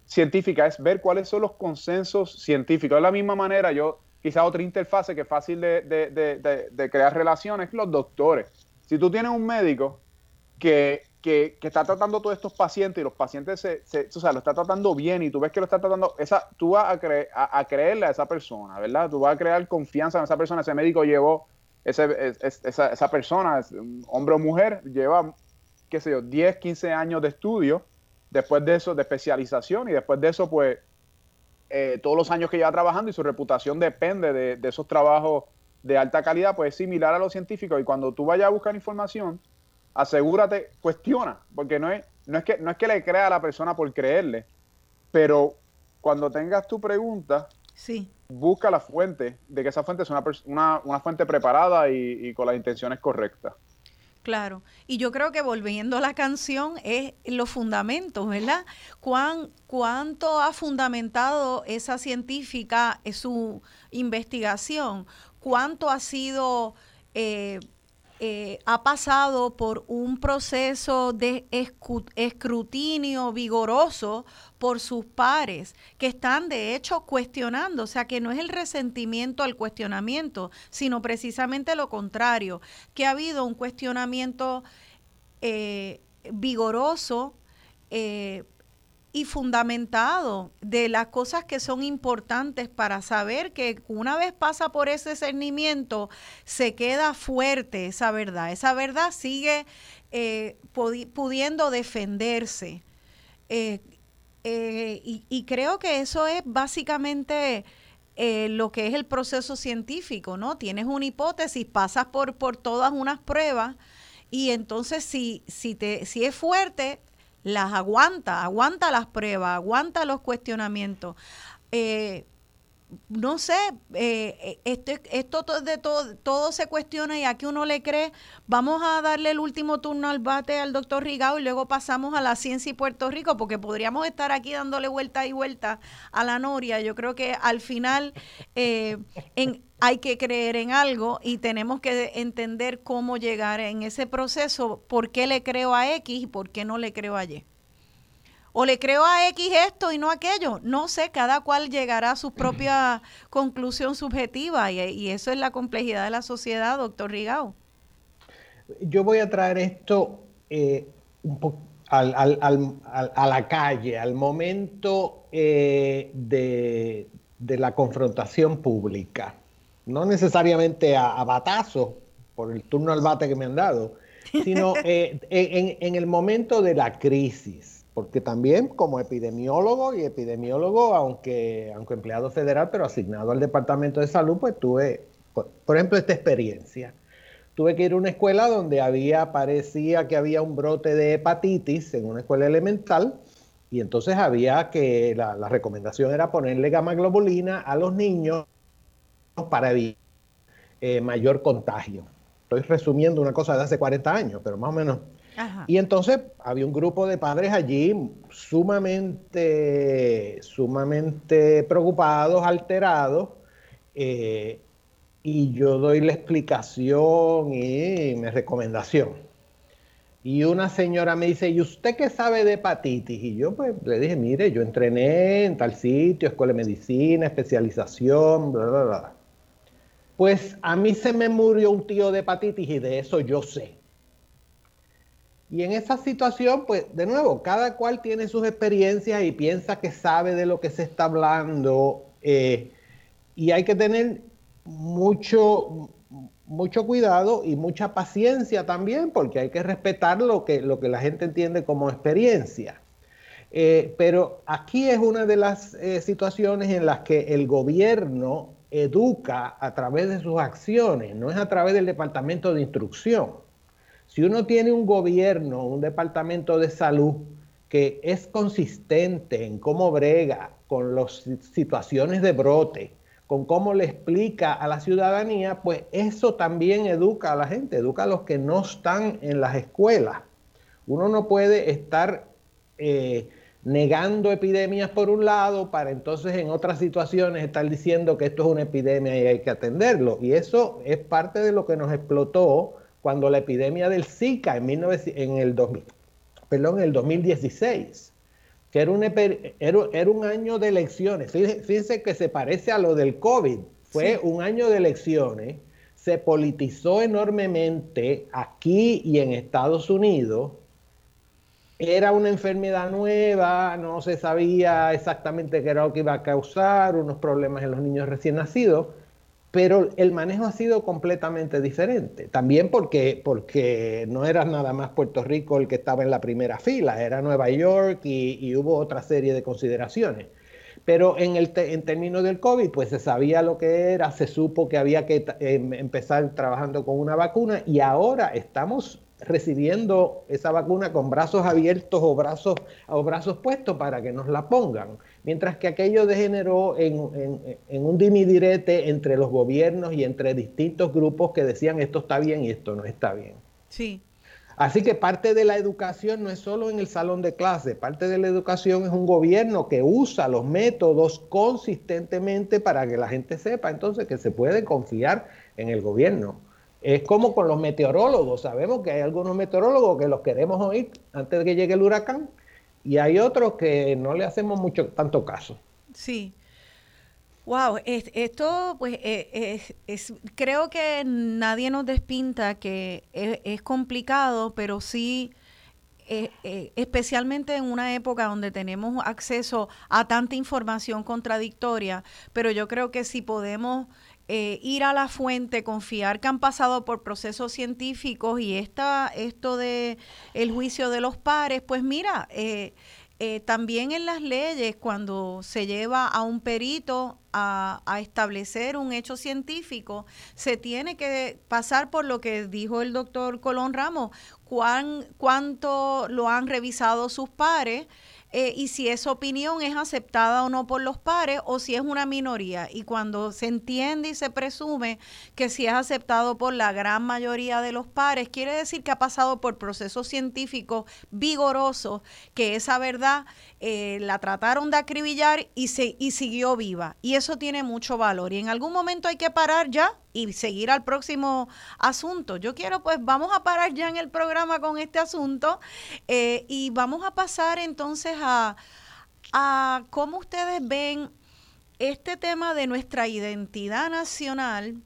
científica es ver cuáles son los consensos científicos. De la misma manera, yo quizá otra interfase que es fácil de, de, crear relaciones, los doctores. Si tú tienes un médico que, que, que, está tratando todos estos pacientes y los pacientes se, se, o sea, lo está tratando bien y tú ves que lo está tratando, esa, tú vas a, a, a creerle a esa persona, ¿verdad? Tú vas a crear confianza en esa persona. Ese médico llevó ese, esa, esa, persona, hombre o mujer, lleva, qué sé yo, 10, 15 años de estudio, después de eso, de especialización, y después de eso, pues, eh, todos los años que lleva trabajando y su reputación depende de, esos trabajos de alta calidad, pues es similar a los científicos. Y cuando tú vayas a buscar información, asegúrate, cuestiona, porque no es, no es, que, no es que le crea a la persona por creerle, pero cuando tengas tu pregunta, sí busca la fuente de que esa fuente es una, una, fuente preparada y, con las intenciones correctas. Claro, y yo creo que volviendo a la canción es los fundamentos, ¿verdad? ¿Cuán, ¿Cuánto ha fundamentado esa científica su investigación? ¿Cuánto ha sido, eh, eh, ha pasado por un proceso de escrutinio vigoroso por sus pares, que están de hecho cuestionando, o sea que no es el resentimiento al cuestionamiento, sino precisamente lo contrario, que ha habido un cuestionamiento eh, vigoroso eh, y fundamentado de las cosas que son importantes para saber que una vez pasa por ese cernimiento, se queda fuerte esa verdad, esa verdad sigue eh, pudiendo defenderse. Eh, y, creo que eso es básicamente eh, lo que es el proceso científico, ¿no? Tienes una hipótesis, pasas por, por todas unas pruebas y entonces si, si, te, si es fuerte, las aguanta, aguanta las pruebas, aguanta los cuestionamientos. Eh, no sé, eh, eh esto, de todo, todo se cuestiona y aquí uno le cree. Vamos a darle el último turno al bate al doctor Rigao y luego pasamos a la ciencia y Puerto Rico, porque podríamos estar aquí dándole vuelta y vuelta a la noria. Yo creo que al final eh, en, hay que creer en algo y tenemos que entender cómo llegar en ese proceso, por qué le creo a X y por qué no le creo a Y o le creo a X esto y no aquello. No sé, cada cual llegará a su propia conclusión subjetiva y, eso es la complejidad de la sociedad, doctor Rigao. Yo voy a traer esto eh, a la calle, al momento eh, de, la confrontación pública. No necesariamente a, batazo, por el turno al bate que me han dado, sino <laughs> eh, en el momento de la crisis porque también como epidemiólogo y epidemiólogo, aunque, aunque empleado federal, pero asignado al Departamento de Salud, pues tuve, por, ejemplo, esta experiencia. Tuve que ir a una escuela donde había, parecía que había un brote de hepatitis en una escuela elemental, y entonces había que, la, recomendación era ponerle gamma globulina a los niños para evitar eh, mayor contagio. Estoy resumiendo una cosa de hace 40 años, pero más o menos y entonces había un grupo de padres allí sumamente, sumamente preocupados, alterados, eh, y yo doy la explicación y mi recomendación. Y una señora me dice, ¿y usted qué sabe de hepatitis? Y yo pues le dije, mire, yo entrené en tal sitio, escuela de medicina, especialización, bla, bla, bla. Pues a mí se me murió un tío de hepatitis y de eso yo sé. Y en esa situación, pues de nuevo, cada cual tiene sus experiencias y piensa que sabe de lo que se está hablando. Eh, y hay que tener mucho, mucho cuidado y mucha paciencia también, porque hay que respetar lo que, lo que la gente entiende como experiencia. Eh, pero aquí es una de las eh, situaciones en las que el gobierno educa a través de sus acciones, no es a través del departamento de instrucción. Si uno tiene un gobierno, un departamento de salud que es consistente en cómo brega con las situaciones de brote, con cómo le explica a la ciudadanía, pues eso también educa a la gente, educa a los que no están en las escuelas. Uno no puede estar eh, negando epidemias por un lado para entonces en otras situaciones estar diciendo que esto es una epidemia y hay que atenderlo. Y eso es parte de lo que nos explotó cuando la epidemia del Zika en, en, el, 2000, perdón, en el 2016, que era un, era, un año de elecciones. Fíjense que se parece a lo del COVID. Fue un año de elecciones, se politizó enormemente aquí y en Estados Unidos. Era una enfermedad nueva, no se sabía exactamente qué era lo que iba a causar, unos problemas en los niños recién nacidos pero el manejo ha sido completamente diferente. También porque, porque no era nada más Puerto Rico el que estaba en la primera fila, era Nueva York y, hubo otra serie de consideraciones. Pero en, el en términos del COVID, pues se sabía lo que era, se supo que había que em, empezar trabajando con una vacuna y ahora estamos recibiendo esa vacuna con brazos abiertos o brazos, o brazos puestos para que nos la pongan mientras que aquello degeneró en, en, un dimidirete entre los gobiernos y entre distintos grupos que decían esto está bien y esto no está bien. Sí. Así que parte de la educación no es solo en el salón de clase, parte de la educación es un gobierno que usa los métodos consistentemente para que la gente sepa entonces que se puede confiar en el gobierno. Es como con los meteorólogos, sabemos que hay algunos meteorólogos que los queremos oír antes de que llegue el huracán y hay otros que no le hacemos mucho tanto caso. Sí. Wow, esto pues eh, es, creo que nadie nos despinta que es, complicado, pero sí, eh, especialmente en una época donde tenemos acceso a tanta información contradictoria, pero yo creo que si podemos ir a la fuente, confiar que han pasado por procesos científicos y esta, esto de el juicio de los pares, pues mira, eh, también en las leyes, cuando se lleva a un perito a, establecer un hecho científico, se tiene que pasar por lo que dijo el doctor Colón Ramos, cuán, cuánto lo han revisado sus pares eh, y si esa opinión es aceptada o no por los pares o si es una minoría. Y cuando se entiende y se presume que si es aceptado por la gran mayoría de los pares, quiere decir que ha pasado por procesos científicos vigorosos, que esa verdad eh, la trataron de acribillar y, se, y siguió viva. Y eso tiene mucho valor. Y en algún momento hay que parar ya y seguir al próximo asunto. Yo quiero, pues, vamos a parar ya en el programa con este asunto eh, y vamos a pasar entonces a, a cómo ustedes ven este tema de nuestra identidad nacional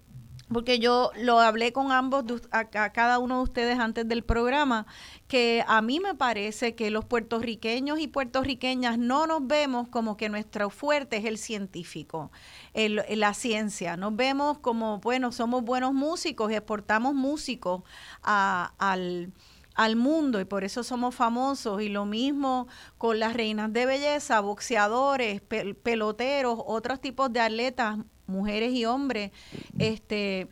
porque yo lo hablé con ambos, a, cada uno de ustedes antes del programa, que a mí me parece que los puertorriqueños y puertorriqueñas no nos vemos como que nuestro fuerte es el científico, la ciencia. Nos vemos como, bueno, somos buenos músicos y exportamos músicos al al mundo y por eso somos famosos y lo mismo con las reinas de belleza, boxeadores, peloteros, otros tipos de atletas mujeres y hombres, este,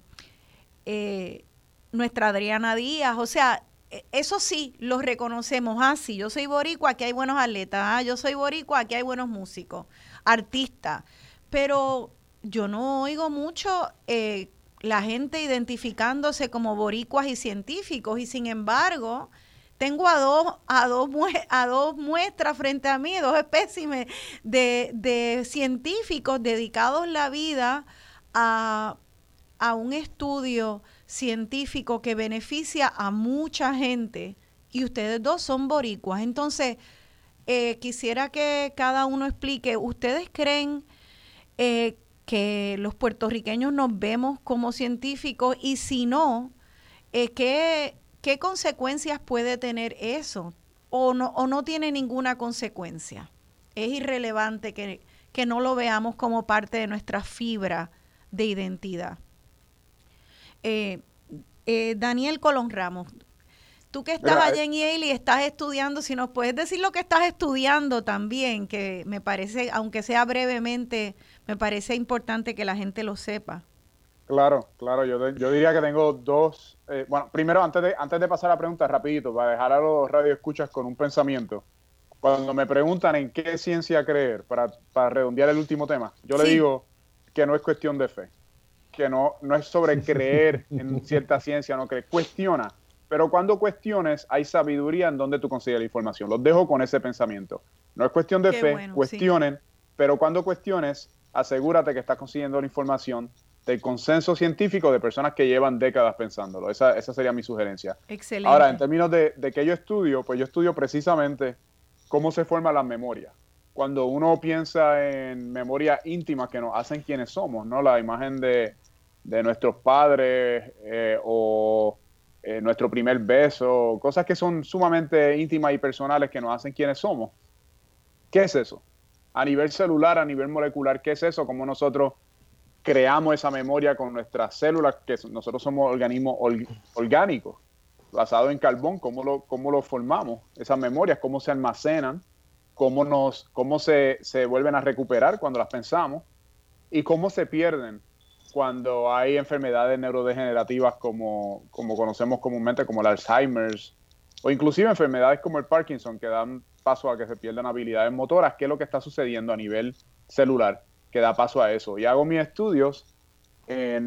eh, nuestra Adriana Díaz, o sea, e, eso sí, los reconocemos. Ah, sí, yo soy boricua, aquí hay buenos atletas. Ah, yo soy boricua, aquí hay buenos músicos, artistas. Pero yo no oigo mucho eh, la gente identificándose como boricuas y científicos. Y sin embargo, tengo a dos, a dos, a dos muestras frente a mí, dos espécimes de, científicos dedicados la vida a, un estudio científico que beneficia a mucha gente y ustedes dos son boricuas. Entonces, eh, quisiera que cada uno explique, ¿ustedes creen eh, que los puertorriqueños nos vemos como científicos y si no, eh, ¿qué, ¿Qué consecuencias puede tener eso? ¿O no, o no tiene ninguna consecuencia? Es irrelevante que, no lo veamos como parte de nuestra fibra de identidad. Eh, eh, Daniel Colón Ramos, tú que estás allá en Yale y estás estudiando, si nos puedes decir lo que estás estudiando también, que me parece, aunque sea brevemente, me parece importante que la gente lo sepa. Claro, claro, yo, yo diría que tengo dos. Eh, bueno, primero, antes de, antes de pasar a la pregunta, rapidito, para dejar a los radioescuchas con un pensamiento. Cuando me preguntan en qué ciencia creer, para, para redondear el último tema, yo le digo que no es cuestión de fe, que no, no es sobre creer <laughs> en cierta ciencia, no creer, cuestiona. Pero cuando cuestiones, hay sabiduría en donde tú consigues la información. Los dejo con ese pensamiento. No es cuestión de fe, cuestionen, pero cuando cuestiones, asegúrate que estás consiguiendo la información del consenso científico de personas que llevan décadas pensándolo. Esa, esa sería mi sugerencia. Excelente. Ahora, en términos de, de que yo estudio, pues yo estudio precisamente cómo se forma la memoria. Cuando uno piensa en memoria íntima que nos hacen quienes somos, ¿no? La imagen de, de nuestros padres eh, o eh, nuestro primer beso, cosas que son sumamente íntimas y personales que nos hacen quienes somos. ¿Qué es eso? A nivel celular, a nivel molecular, ¿qué es eso? Como nosotros creamos esa memoria con nuestras células, que nosotros somos organismos orgánicos, basados en carbón, cómo lo, cómo lo formamos, esas memorias, cómo se almacenan, cómo, nos, cómo se, se vuelven a recuperar cuando las pensamos y cómo se pierden cuando hay enfermedades neurodegenerativas como, como conocemos comúnmente como el Alzheimer's o inclusive enfermedades como el Parkinson que dan paso a que se pierdan habilidades motoras, qué es lo que está sucediendo a nivel celular que da paso a eso. Y hago mis estudios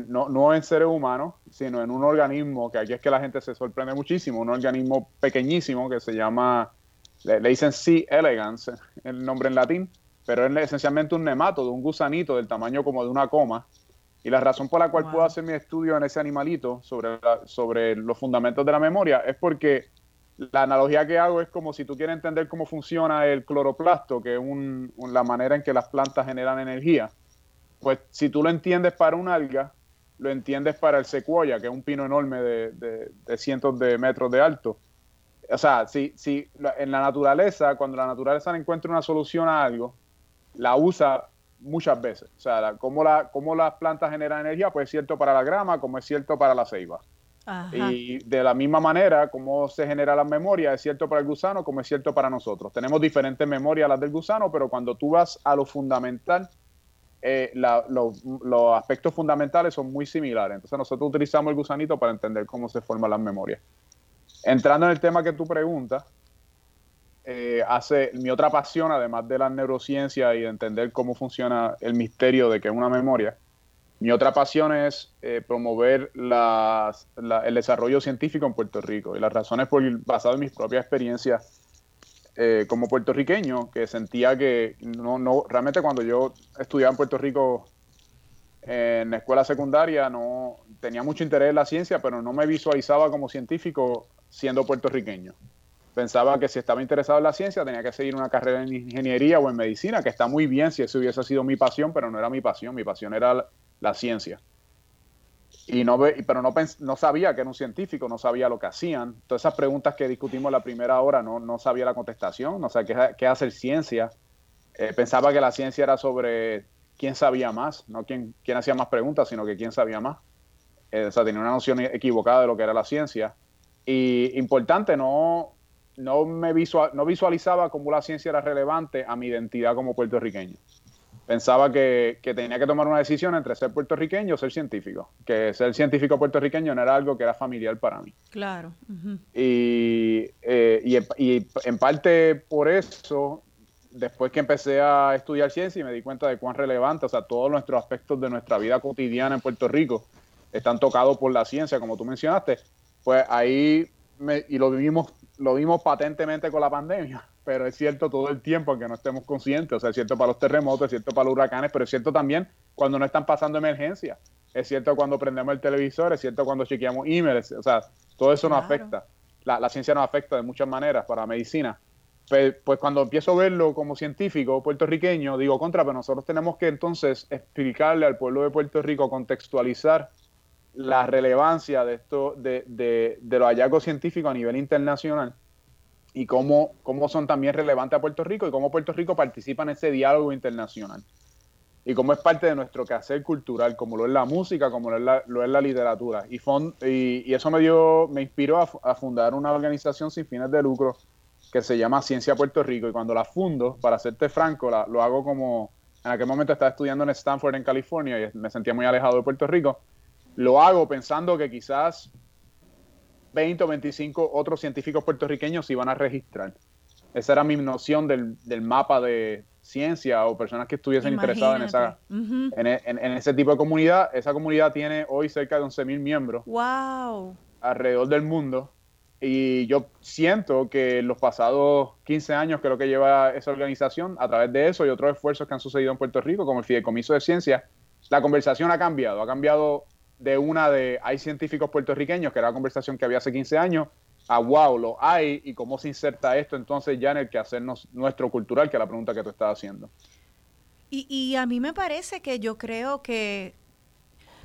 no, no en seres humanos, sino en un organismo que aquí es que la gente se sorprende muchísimo, un organismo pequeñísimo que se llama, le, dicen C. elegans, el nombre en latín, pero es esencialmente un nemato, de un gusanito del tamaño como de una coma. Y la razón por la cual puedo hacer mi estudio en ese animalito sobre, sobre los fundamentos de la memoria es porque la analogía que hago es como si tú quieres entender cómo funciona el cloroplasto, que es la manera en que las plantas generan energía. Pues si tú lo entiendes para un alga, lo entiendes para el secuoya, que es un pino enorme de, cientos de metros de alto. O sea, si, si en la naturaleza, cuando la naturaleza encuentra una solución a algo, la usa muchas veces. O sea, cómo, la, cómo las plantas generan energía, pues es cierto para la grama, como es cierto para la ceiba. Y de la misma manera, cómo se genera la memoria, es cierto para el gusano como es cierto para nosotros. Tenemos diferentes memorias las del gusano, pero cuando tú vas a lo fundamental, eh, los aspectos fundamentales son muy similares. Entonces nosotros utilizamos el gusanito para entender cómo se forman las memorias. Entrando en el tema que tú preguntas, eh, hace mi otra pasión, además de la neurociencia y de entender cómo funciona el misterio de que es una memoria, mi otra pasión es eh, promover el desarrollo científico en Puerto Rico. Y las razones por basado en mis propias experiencias eh, como puertorriqueño que sentía que no, no realmente cuando yo estudiaba en Puerto Rico en la escuela secundaria no tenía mucho interés en la ciencia pero no me visualizaba como científico siendo puertorriqueño. Pensaba que si estaba interesado en la ciencia tenía que seguir una carrera en ingeniería o en medicina que está muy bien si eso hubiese sido mi pasión pero no era mi pasión. Mi pasión era la ciencia. Y no pero no, no sabía que era un científico, no sabía lo que hacían. Todas esas preguntas que discutimos la primera hora no, no sabía la contestación, no sabía qué, qué hacer ciencia. Eh, pensaba que la ciencia era sobre quién sabía más, no quién, quién hacía más preguntas, sino que quién sabía más. Eh, o sea, tenía una noción equivocada de lo que era la ciencia. Y importante, no, no, me visual, no visualizaba cómo la ciencia era relevante a mi identidad como puertorriqueño pensaba que, tenía que tomar una decisión entre ser puertorriqueño o ser científico, que ser científico puertorriqueño no era algo que era familiar para mí. Claro. y, eh, y, en parte por eso, después que empecé a estudiar ciencia y me di cuenta de cuán relevante, o sea, todos nuestros aspectos de nuestra vida cotidiana en Puerto Rico están tocados por la ciencia, como tú mencionaste, pues ahí, me, y lo vivimos, lo vimos patentemente con la pandemia, pero es cierto todo el tiempo, aunque no estemos conscientes. O sea, es cierto para los terremotos, es cierto para los huracanes, pero es cierto también cuando no están pasando emergencias. Es cierto cuando prendemos el televisor, es cierto cuando chequeamos emails. O sea, todo eso nos afecta. La, ciencia nos afecta de muchas maneras para la medicina. Pues, pues, cuando empiezo a verlo como científico puertorriqueño, digo contra, pero nosotros tenemos que entonces explicarle al pueblo de Puerto Rico, contextualizar la relevancia de esto, de, de, de los hallazgos científicos a nivel internacional y cómo, cómo son también relevantes a Puerto Rico y cómo Puerto Rico participa en ese diálogo internacional. Y cómo es parte de nuestro quehacer cultural, como lo es la música, como lo es la, lo es la literatura. Y, y, eso me dio, me inspiró a, fundar una organización sin fines de lucro que se llama Ciencia Puerto Rico. Y cuando la fundo, para serte franco, lo hago como, en aquel momento estaba estudiando en Stanford, en California, y me sentía muy alejado de Puerto Rico. Lo hago pensando que quizás 20 o 25 otros científicos puertorriqueños se iban a registrar. Esa era mi noción del, mapa de ciencia o personas que estuviesen interesadas en, esa, en, ese tipo de comunidad. Esa comunidad tiene hoy cerca de 11.000 miembros. ¡Wow! Alrededor del mundo. Y yo siento que en los pasados 15 años, que es lo que lleva esa organización, a través de eso y otros esfuerzos que han sucedido en Puerto Rico, como el Fideicomiso de Ciencia, la conversación ha cambiado. Ha cambiado de una de hay científicos puertorriqueños, que era la conversación que había hace 15 años, a wow, lo hay y cómo se inserta esto entonces ya en el que hacernos nuestro cultural, que es la pregunta que tú estás haciendo. Y, y a mí me parece que yo creo que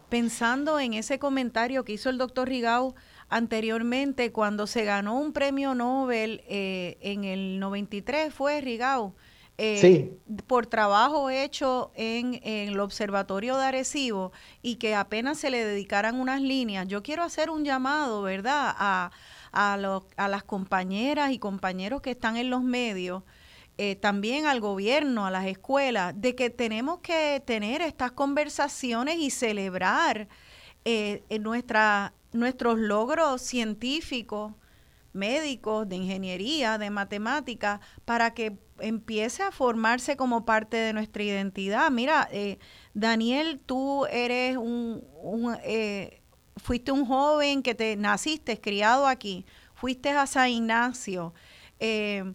pensando en ese comentario que hizo el doctor Rigau anteriormente, cuando se ganó un premio Nobel eh, en el 93, fue Rigau, eh, por trabajo hecho en, el Observatorio de Arecibo y que apenas se le dedicaran unas líneas. Yo quiero hacer un llamado, ¿verdad?, a, a, las compañeras y compañeros que están en los medios. Eh, también al gobierno, a las escuelas, de que tenemos que tener estas conversaciones y celebrar eh, nuestra, nuestros logros científicos, médicos, de ingeniería, de matemática, para que empiece a formarse como parte de nuestra identidad. Mira, eh, Daniel, tú eres un, eh, fuiste un joven que te naciste, criado aquí, fuiste a San Ignacio. Eh,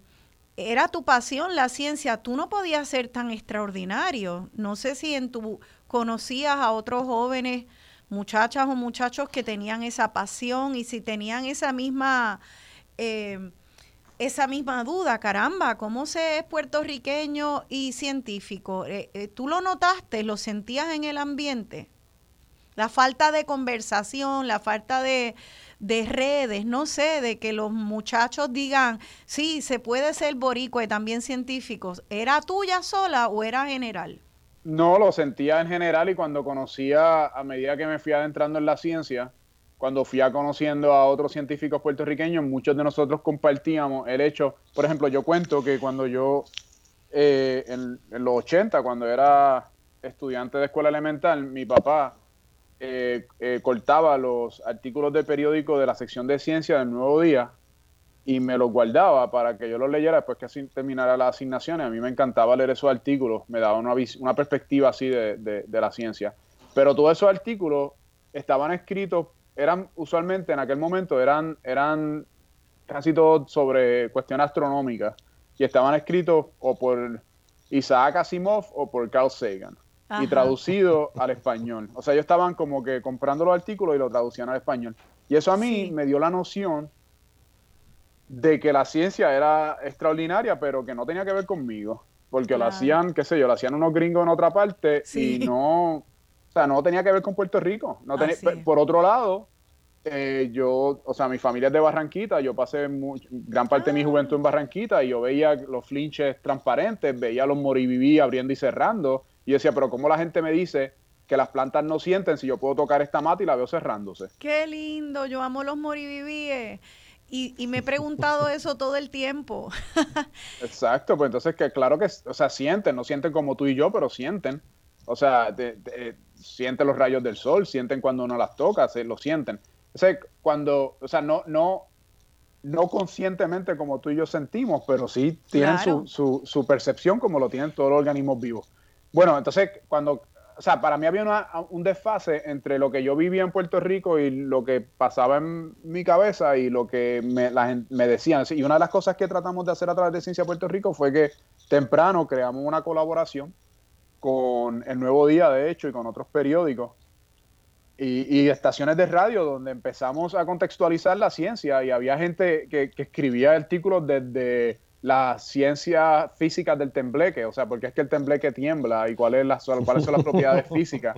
era tu pasión la ciencia, tú no podías ser tan extraordinario. No sé si en tu conocías a otros jóvenes, muchachas o muchachos que tenían esa pasión y si tenían esa misma eh, esa misma duda, caramba, ¿cómo se es puertorriqueño y científico? Eh, eh, ¿Tú lo notaste, lo sentías en el ambiente? La falta de conversación, la falta de, de redes, no sé, de que los muchachos digan, sí, se puede ser boricua y también científicos. ¿Era tuya sola o era general? No, lo sentía en general y cuando conocía, a medida que me fui adentrando en la ciencia, cuando fui a conociendo a otros científicos puertorriqueños, muchos de nosotros compartíamos el hecho, por ejemplo, yo cuento que cuando yo, eh, en, los 80, cuando era estudiante de escuela elemental, mi papá eh, eh, cortaba los artículos de periódico de la sección de ciencia del Nuevo Día y me los guardaba para que yo los leyera después que terminara las asignaciones. A mí me encantaba leer esos artículos, me daba una, una perspectiva así de, de la ciencia. Pero todos esos artículos estaban escritos eran usualmente en aquel momento eran, eran casi todos sobre cuestiones astronómicas y estaban escritos o por Isaac Asimov o por Carl Sagan y traducido al español. O sea, ellos estaban como que comprando los artículos y lo traducían al español. Y eso a mí me dio la noción de que la ciencia era extraordinaria, pero que no tenía que ver conmigo. Porque lo hacían, qué sé yo, lo hacían unos gringos en otra parte y no, o sea, no tenía que ver con Puerto Rico. No tenía, por otro lado, eh, yo, o sea, mi familia es de Barranquita, yo pasé gran parte de mi juventud en Barranquita y yo veía los flinches transparentes, veía los moriviví abriendo y cerrando. Y decía, pero ¿cómo la gente me dice que las plantas no sienten si yo puedo tocar esta mata y la veo cerrándose? Qué lindo, yo amo los morivivíes. Y, y, me he preguntado eso todo el tiempo. <laughs> Exacto, pues entonces que claro que, o sea, sienten, no sienten como tú y yo, pero sienten. O sea, sienten los rayos del sol, sienten cuando uno las toca, se, lo sienten. O sea, cuando, o sea, no, no, no conscientemente como tú y yo sentimos, pero sí tienen su, su, su, percepción como lo tienen todos los organismos vivos. Bueno, entonces, cuando, o sea, para mí había un desfase entre lo que yo vivía en Puerto Rico y lo que pasaba en mi cabeza y lo que me, decían. Y una de las cosas que tratamos de hacer a través de Ciencia Puerto Rico fue que temprano creamos una colaboración con El Nuevo Día, de hecho, y con otros periódicos y, estaciones de radio donde empezamos a contextualizar la ciencia y había gente que, escribía artículos desde las ciencias físicas del tembleque, o sea, porque es que el tembleque tiembla y cuáles, cuáles son las <laughs> propiedades físicas.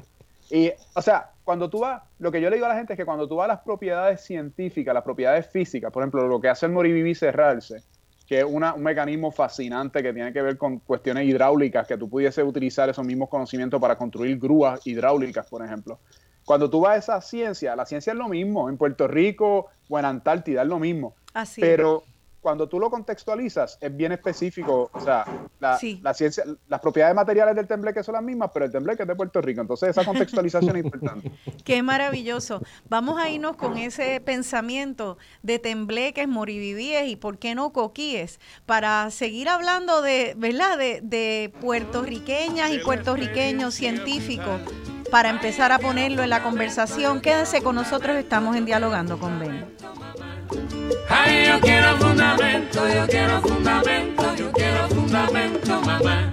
Y, o sea, cuando tú vas, lo que yo le digo a la gente es que cuando tú vas a las propiedades científicas, las propiedades físicas, por ejemplo, lo que hace el moribibi cerrarse, que es un mecanismo fascinante que tiene que ver con cuestiones hidráulicas, que tú pudiese utilizar esos mismos conocimientos para construir grúas hidráulicas, por ejemplo. Cuando tú vas a esa ciencia, la ciencia es lo mismo, en Puerto Rico o en Antártida es lo mismo. Así pero cuando tú lo contextualizas, es bien específico. O sea, la, la, ciencia, las propiedades materiales del tembleque son las mismas, pero el tembleque es de Puerto Rico. Entonces, esa contextualización es <laughs> importante. Qué maravilloso. Vamos a irnos con ese pensamiento de tembleques, morivivíes y, ¿por qué no, coquíes? Para seguir hablando de, ¿verdad?, de, de puertorriqueñas y puertorriqueños científicos para empezar a ponerlo en la conversación. Quédense con nosotros, estamos en Dialogando con Ben. Ay, yo quiero fundamento, yo quiero fundamento, yo quiero fundamento, mamá.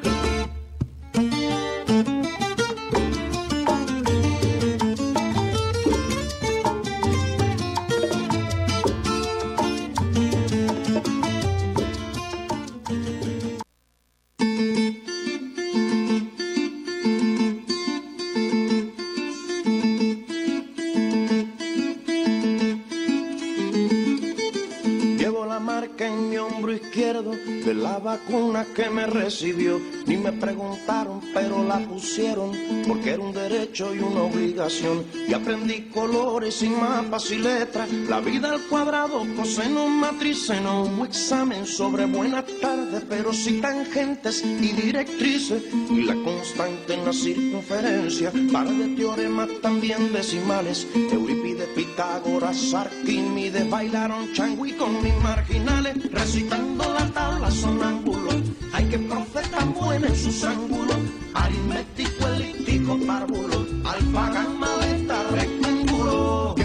De la vacuna que me recibió. Ni me preguntaron, pero la pusieron porque era un derecho y una obligación. Y aprendí colores y mapas y letras, la vida al cuadrado, coseno, matriceno, un examen sobre buenas tardes, pero sí tangentes y directrices. Y la constante en la circunferencia, para de teoremas también decimales, Euripides Pitágoras, Arquímedes bailaron changui con mis marginales, recitando la tabla sonámbulo. Hay que profe tan bueno en sus ángulos, aritmético, elíptico, párvulo, alfa, gamma, beta, rectángulo.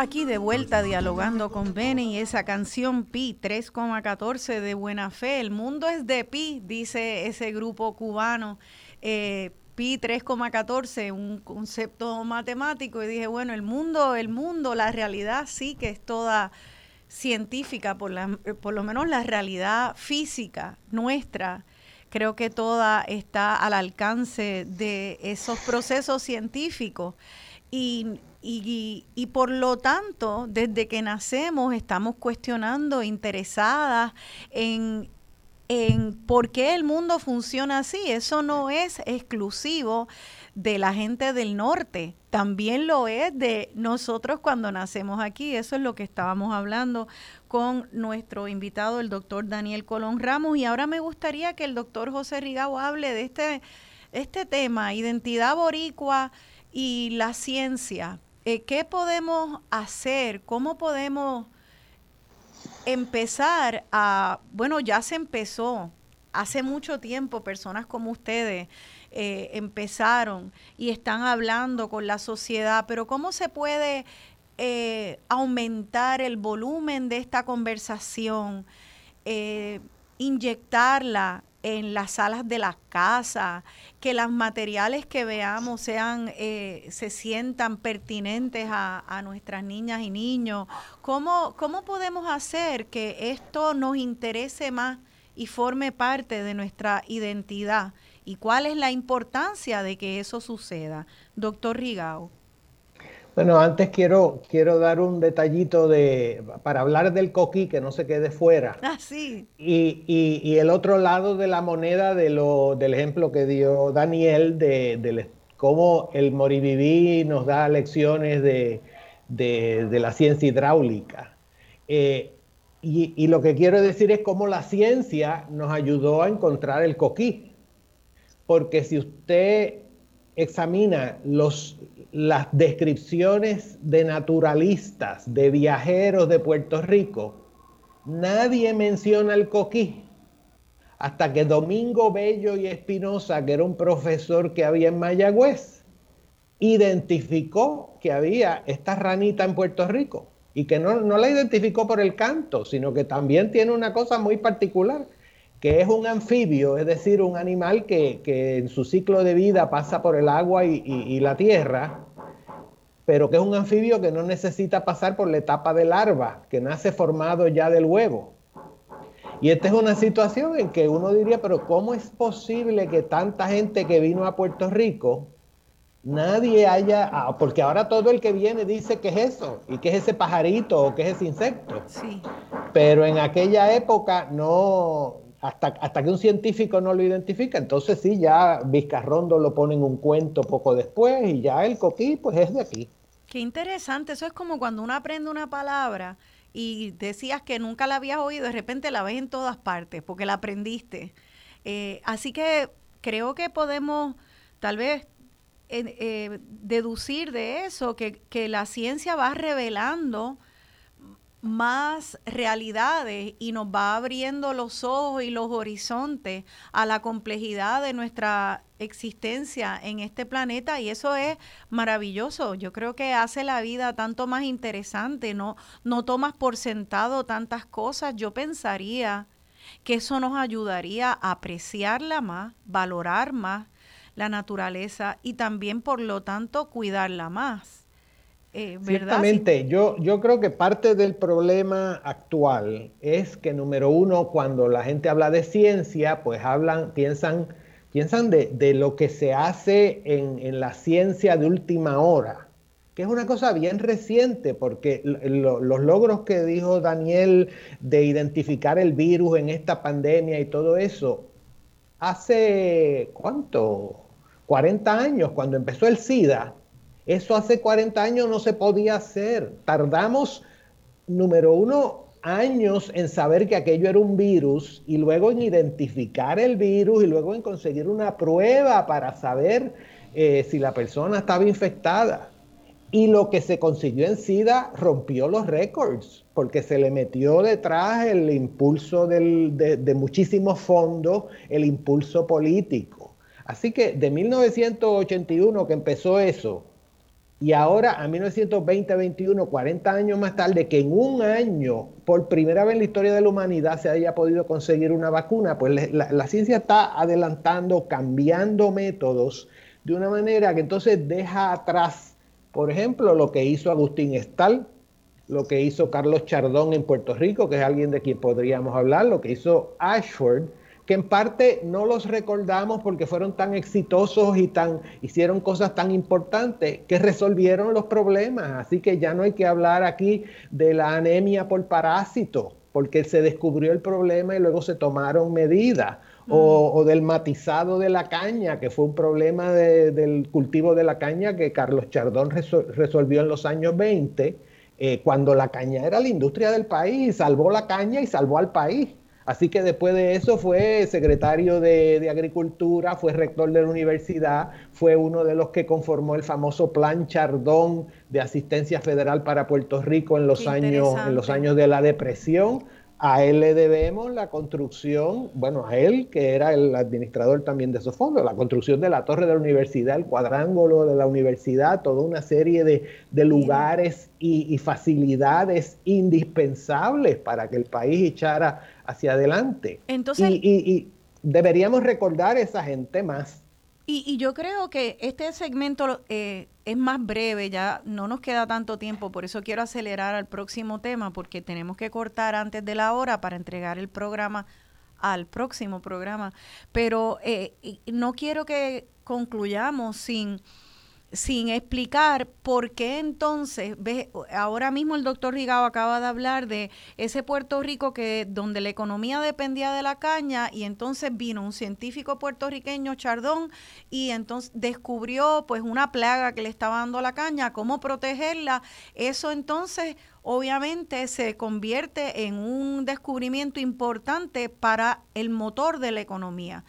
Aquí de vuelta dialogando con Benny y esa canción Pi 3,14 de Buena Fe. El mundo es de Pi, dice ese grupo cubano. Eh, Pi 3,14, un concepto matemático. Y dije, bueno, el mundo, el mundo, la realidad sí que es toda científica, por, la, por lo menos la realidad física nuestra. Creo que toda está al alcance de esos procesos científicos. Y, y, y, por lo tanto, desde que nacemos estamos cuestionando, interesadas en, en por qué el mundo funciona así. Eso no es exclusivo de la gente del norte, también lo es de nosotros cuando nacemos aquí. Eso es lo que estábamos hablando con nuestro invitado, el doctor Daniel Colón Ramos. Y ahora me gustaría que el doctor José Rigao hable de este, este tema, identidad boricua y la ciencia. Eh, ¿Qué podemos hacer? ¿Cómo podemos empezar a, bueno, ya se empezó hace mucho tiempo, personas como ustedes eh, empezaron y están hablando con la sociedad, pero ¿cómo se puede eh, aumentar el volumen de esta conversación, inyectarla en las salas de las casas, que los materiales que veamos sean, eh, se sientan pertinentes a, nuestras niñas y niños. ¿Cómo, ¿Cómo podemos hacer que esto nos interese más y forme parte de nuestra identidad? ¿Y cuál es la importancia de que eso suceda? Doctor Rigao. Bueno, antes quiero, quiero dar un detallito de, para hablar del coquí, que no se quede fuera. Ah, sí. Y, y, y el otro lado de la moneda de lo, del ejemplo que dio Daniel de, de cómo el Moriviví nos da lecciones de, de, de la ciencia hidráulica. Eh, y, y, lo que quiero decir es cómo la ciencia nos ayudó a encontrar el coquí. Porque si usted examina los, las descripciones de naturalistas, de viajeros de Puerto Rico, nadie menciona el coquí. Hasta que Domingo Bello y Espinosa, que era un profesor que había en Mayagüez, identificó que había esta ranita en Puerto Rico y que no, la identificó por el canto, sino que también tiene una cosa muy particular, que es un anfibio, es decir, un animal que, en su ciclo de vida pasa por el agua y, la tierra, pero que es un anfibio que no necesita pasar por la etapa de larva, que nace formado ya del huevo. Y esta es una situación en que uno diría, pero ¿cómo es posible que tanta gente que vino a Puerto Rico, nadie haya, ah, porque ahora todo el que viene dice que es eso, y que es ese pajarito o que es ese insecto. Sí. Pero en aquella época no, hasta, hasta, que un científico no lo identifica, entonces sí, ya Vizcarrondo lo pone en un cuento poco después y ya el coquí pues es de aquí. Qué interesante, eso es como cuando uno aprende una palabra y decías que nunca la habías oído, de repente la ves en todas partes porque la aprendiste. Eh, así que creo que podemos tal vez eh, deducir de eso que, que la ciencia va revelando más realidades y nos va abriendo los ojos y los horizontes a la complejidad de nuestra existencia en este planeta y eso es maravilloso. Yo creo que hace la vida tanto más interesante, no no tomas por sentado tantas cosas. Yo pensaría que eso nos ayudaría a apreciarla más, valorar más la naturaleza y también por lo tanto cuidarla más. Eh, Ciertamente, yo, yo creo que parte del problema actual es que, número uno, cuando la gente habla de ciencia, pues hablan, piensan piensan de, lo que se hace en, la ciencia de última hora, que es una cosa bien reciente, porque los logros que dijo Daniel de identificar el virus en esta pandemia y todo eso, hace, ¿cuánto? 40 años, cuando empezó el SIDA, eso hace 40 años no se podía hacer. Tardamos, número uno, años en saber que aquello era un virus y luego en identificar el virus y luego en conseguir una prueba para saber eh, si la persona estaba infectada. Y lo que se consiguió en SIDA rompió los récords, porque se le metió detrás el impulso de, de muchísimos fondos, el impulso político. Así que de 1981 que empezó eso, y ahora a 1920-21, 40 años más tarde, que en un año, por primera vez en la historia de la humanidad, se haya podido conseguir una vacuna, pues la, ciencia está adelantando, cambiando métodos de una manera que entonces deja atrás, por ejemplo, lo que hizo Agustín Estal, lo que hizo Carlos Chardón en Puerto Rico, que es alguien de quien podríamos hablar, lo que hizo Ashford, que en parte no los recordamos porque fueron tan exitosos y tan hicieron cosas tan importantes que resolvieron los problemas. Así que ya no hay que hablar aquí de la anemia por parásito, porque se descubrió el problema y luego se tomaron medidas. O, mm. del matizado de la caña, que fue un problema del cultivo de la caña que Carlos Chardón resolvió en los años 20, eh, cuando la caña era la industria del país, salvó la caña y salvó al país. Así que después de eso fue secretario de, Agricultura, fue rector de la universidad, fue uno de los que conformó el famoso Plan Chardón de asistencia federal para Puerto Rico en los, años, en los años de la depresión. A él le debemos la construcción, bueno, a él que era el administrador también de esos fondos, la construcción de la torre de la universidad, el cuadrángulo de la universidad, toda una serie de, lugares y, y, facilidades indispensables para que el país echara hacia adelante. Entonces, y, deberíamos recordar a esa gente más. Y, yo creo que este segmento eh, es más breve, ya no nos queda tanto tiempo, por eso quiero acelerar al próximo tema, porque tenemos que cortar antes de la hora para entregar el programa al próximo programa. Pero eh, no quiero que concluyamos sin sin explicar por qué entonces, ve, ahora mismo el doctor Rigao acaba de hablar de ese Puerto Rico que donde la economía dependía de la caña y entonces vino un científico puertorriqueño, Chardón, y entonces descubrió pues una plaga que le estaba dando la caña, cómo protegerla. Eso entonces obviamente se convierte en un descubrimiento importante para el motor de la economía.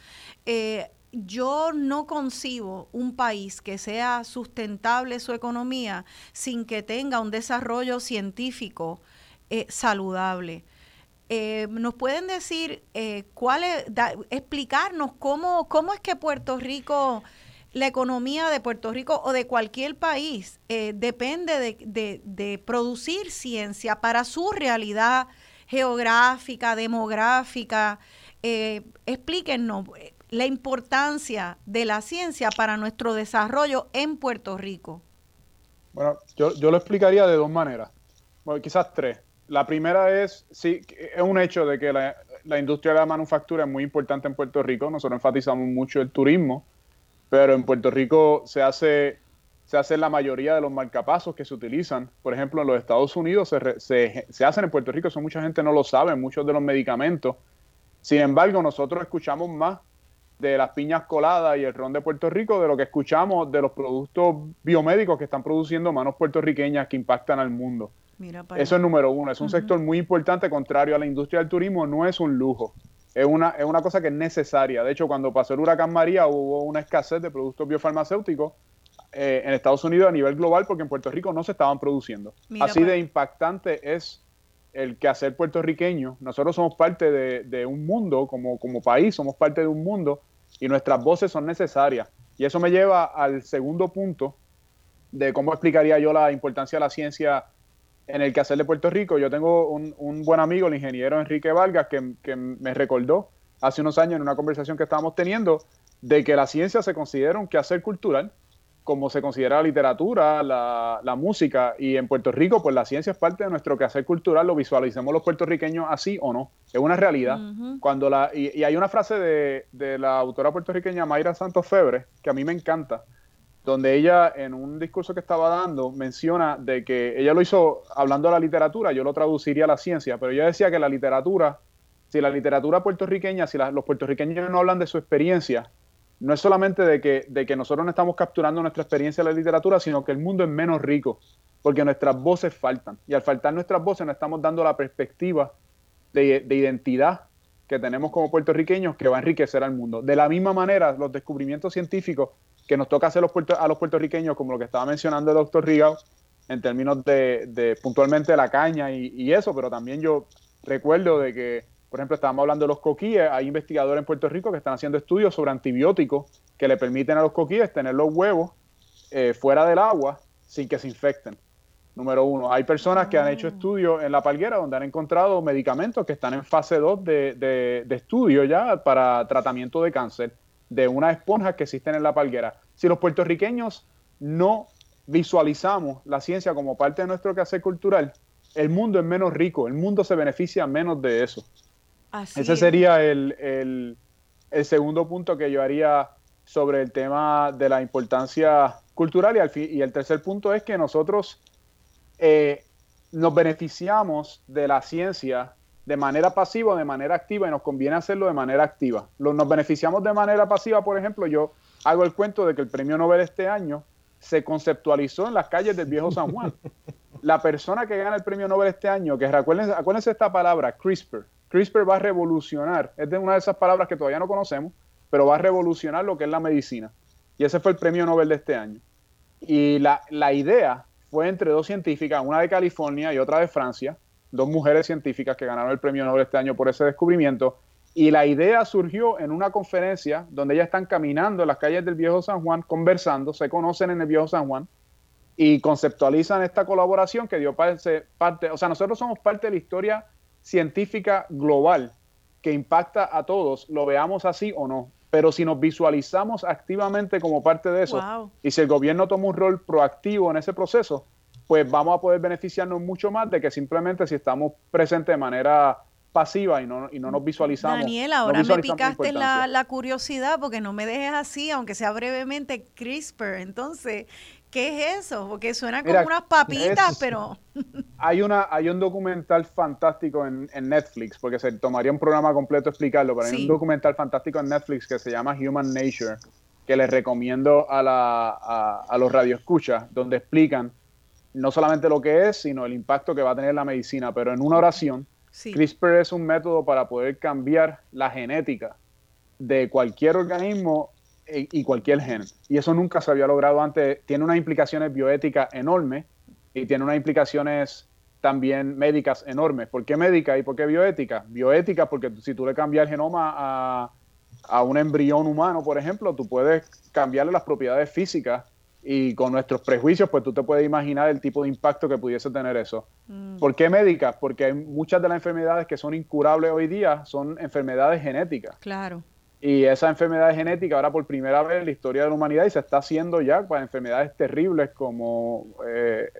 Eh, yo no concibo un país que sea sustentable su economía sin que tenga un desarrollo científico eh, saludable. Eh, ¿Nos pueden decir eh, cuál es, explicarnos cómo, cómo es que Puerto Rico, la economía de Puerto Rico o de cualquier país depende de, producir ciencia para su realidad geográfica, demográfica? explíquenos la importancia de la ciencia para nuestro desarrollo en Puerto Rico? Bueno, yo, lo explicaría de dos maneras, bueno, quizás tres. La primera es, sí, es un hecho de que la, la, industria de la manufactura es muy importante en Puerto Rico. Nosotros enfatizamos mucho el turismo, pero en Puerto Rico se hace, se hace la mayoría de los marcapasos que se utilizan. Por ejemplo, en los Estados Unidos se, se, se hacen en Puerto Rico, eso mucha gente no lo sabe, muchos de los medicamentos. Sin embargo, nosotros escuchamos más de las piñas coladas y el ron de Puerto Rico, de lo que escuchamos de los productos biomédicos que están produciendo manos puertorriqueñas que impactan al mundo. Eso es número uno, es un sector muy importante, contrario a la industria del turismo, no es un lujo, es una, es una cosa que es necesaria. De hecho, cuando pasó el huracán María hubo una escasez de productos biofarmacéuticos eh, en Estados Unidos a nivel global porque en Puerto Rico no se estaban produciendo. Así de impactante es el quehacer puertorriqueño. Nosotros somos parte de, de un mundo, como, como país, somos parte de un mundo y nuestras voces son necesarias. Y eso me lleva al segundo punto de cómo explicaría yo la importancia de la ciencia en el quehacer de Puerto Rico. Yo tengo un, buen amigo, el ingeniero Enrique Vargas, que, me recordó hace unos años en una conversación que estábamos teniendo de que la ciencia se considera un quehacer cultural como se considera la literatura, la, música, y en Puerto Rico, pues la ciencia es parte de nuestro quehacer cultural, lo visualicemos los puertorriqueños así o no, es una realidad. Cuando la, y, hay una frase de, de, la autora puertorriqueña Mayra Santos Febre, que a mí me encanta, donde ella en un discurso que estaba dando menciona de que ella lo hizo hablando de la literatura, yo lo traduciría a la ciencia, pero ella decía que la literatura, si la literatura puertorriqueña, si los puertorriqueños no hablan de su experiencia, no es solamente de que, de que nosotros no estamos capturando nuestra experiencia en la literatura, sino que el mundo es menos rico, porque nuestras voces faltan. Y al faltar nuestras voces no estamos dando la perspectiva de, identidad que tenemos como puertorriqueños que va a enriquecer al mundo. De la misma manera, los descubrimientos científicos que nos toca hacer los a los puertorriqueños, como lo que estaba mencionando el doctor Rigao, en términos de, puntualmente la caña y, y, eso, pero también yo recuerdo de que por ejemplo, estábamos hablando de los coquíes. Hay investigadores en Puerto Rico que están haciendo estudios sobre antibióticos que le permiten a los coquíes tener los huevos eh, fuera del agua sin que se infecten. Número uno. Hay personas que han hecho ah. estudios en la palguera donde han encontrado medicamentos que están en fase 2 de, estudio ya para tratamiento de cáncer de unas esponjas que existen en la palguera. Si los puertorriqueños no visualizamos la ciencia como parte de nuestro quehacer cultural, el mundo es menos rico, el mundo se beneficia menos de eso. Ese sería el, segundo punto que yo haría sobre el tema de la importancia cultural y, al y el tercer punto es que nosotros eh, nos beneficiamos de la ciencia de manera pasiva o de manera activa y nos conviene hacerlo de manera activa. nos beneficiamos de manera pasiva, por ejemplo, yo hago el cuento de que el premio Nobel este año se conceptualizó en las calles del viejo San Juan. <laughs> La persona que gana el premio Nobel este año, que recuérdense, acuérdense esta palabra, CRISPR, CRISPR va a revolucionar, es de una de esas palabras que todavía no conocemos, pero va a revolucionar lo que es la medicina. Y ese fue el premio Nobel de este año. Y la, idea fue entre dos científicas, una de California y otra de Francia, dos mujeres científicas que ganaron el premio Nobel este año por ese descubrimiento. Y la idea surgió en una conferencia donde ellas están caminando en las calles del Viejo San Juan, conversando, se conocen en el Viejo San Juan y conceptualizan esta colaboración que dio parte, parte o sea, nosotros somos parte de la historia científica global que impacta a todos, lo veamos así o no. Pero si nos visualizamos activamente como parte de eso, y si el gobierno toma un rol proactivo en ese proceso, pues vamos a poder beneficiarnos mucho más de que simplemente si estamos presentes de manera pasiva y no, y no nos visualizamos. Daniel, ahora me picaste la, la, curiosidad porque no me dejes así, aunque sea brevemente CRISPR. Entonces, ¿Qué es eso? Porque suena como unas papitas, pero... hay, una, hay un documental fantástico en, Netflix, porque se tomaría un programa completo explicarlo, pero hay un documental fantástico en Netflix que se llama Human Nature, que les recomiendo a, la, a, los radioescuchas, donde explican no solamente lo que es, sino el impacto que va a tener la medicina, pero en una oración, CRISPR es un método para poder cambiar la genética de cualquier organismo y cualquier gen. Y eso nunca se había logrado antes. Tiene unas implicaciones bioéticas enormes y tiene unas implicaciones también médicas enormes. ¿Por qué médica y por qué bioética? Bioética porque si tú le cambias el genoma a, a un embrión humano, por ejemplo, tú puedes cambiarle las propiedades físicas y con nuestros prejuicios, pues tú te puedes imaginar el tipo de impacto que pudiese tener eso. Mm. ¿Por qué médica? Porque muchas de las enfermedades que son incurables hoy día son enfermedades genéticas. Claro. Y esa enfermedad genética ahora por primera vez en la historia de la humanidad y se está haciendo ya para enfermedades terribles como eh,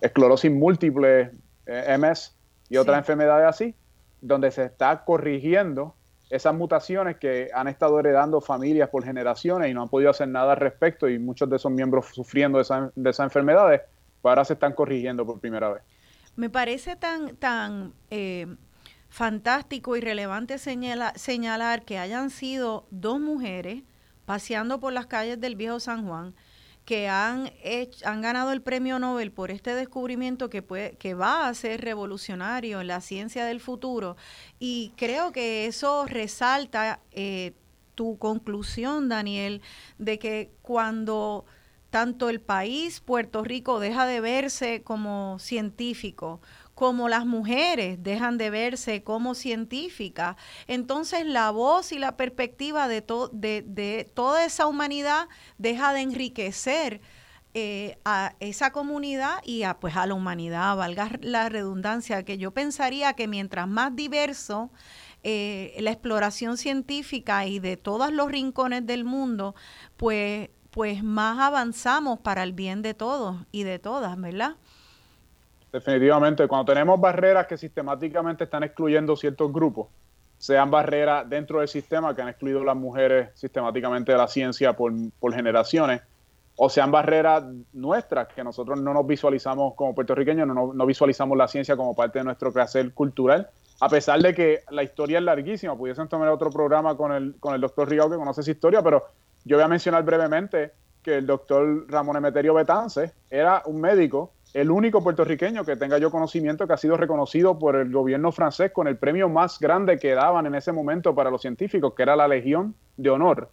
esclerosis múltiple, eh, MS y otras enfermedades así, donde se está corrigiendo esas mutaciones que han estado heredando familias por generaciones y no han podido hacer nada al respecto y muchos de esos miembros sufriendo de, de esas enfermedades, pues ahora se están corrigiendo por primera vez. Me parece tan, tan eh, fantástico y relevante señalar que hayan sido dos mujeres paseando por las calles del viejo San Juan que han, han ganado el premio Nobel por este descubrimiento que, puede, que va a ser revolucionario en la ciencia del futuro. Y creo que eso resalta eh, tu conclusión, Daniel, de que cuando tanto el país, Puerto Rico, deja de verse como científico, como las mujeres dejan de verse como científicas. Entonces la voz y la perspectiva de, de, toda esa humanidad deja de enriquecer eh, a esa comunidad y a, pues, a la humanidad, valga la redundancia, que yo pensaría que mientras más diverso eh, la exploración científica y de todos los rincones del mundo, pues pues más avanzamos para el bien de todos y de todas, ¿verdad? Definitivamente, cuando tenemos barreras que sistemáticamente están excluyendo ciertos grupos, sean barreras dentro del sistema que han excluido a las mujeres sistemáticamente de la ciencia por, generaciones, o sean barreras nuestras, que nosotros no nos visualizamos como puertorriqueños, no, no, visualizamos la ciencia como parte de nuestro crecer cultural, a pesar de que la historia es larguísima, pudiesen tomar otro programa con el, con el doctor Rigao que conoce esa historia, pero yo voy a mencionar brevemente que el doctor Ramón Emeterio Betance era un médico el único puertorriqueño que tenga yo conocimiento que ha sido reconocido por el gobierno francés con el premio más grande que daban en ese momento para los científicos, que era la Legión de Honor.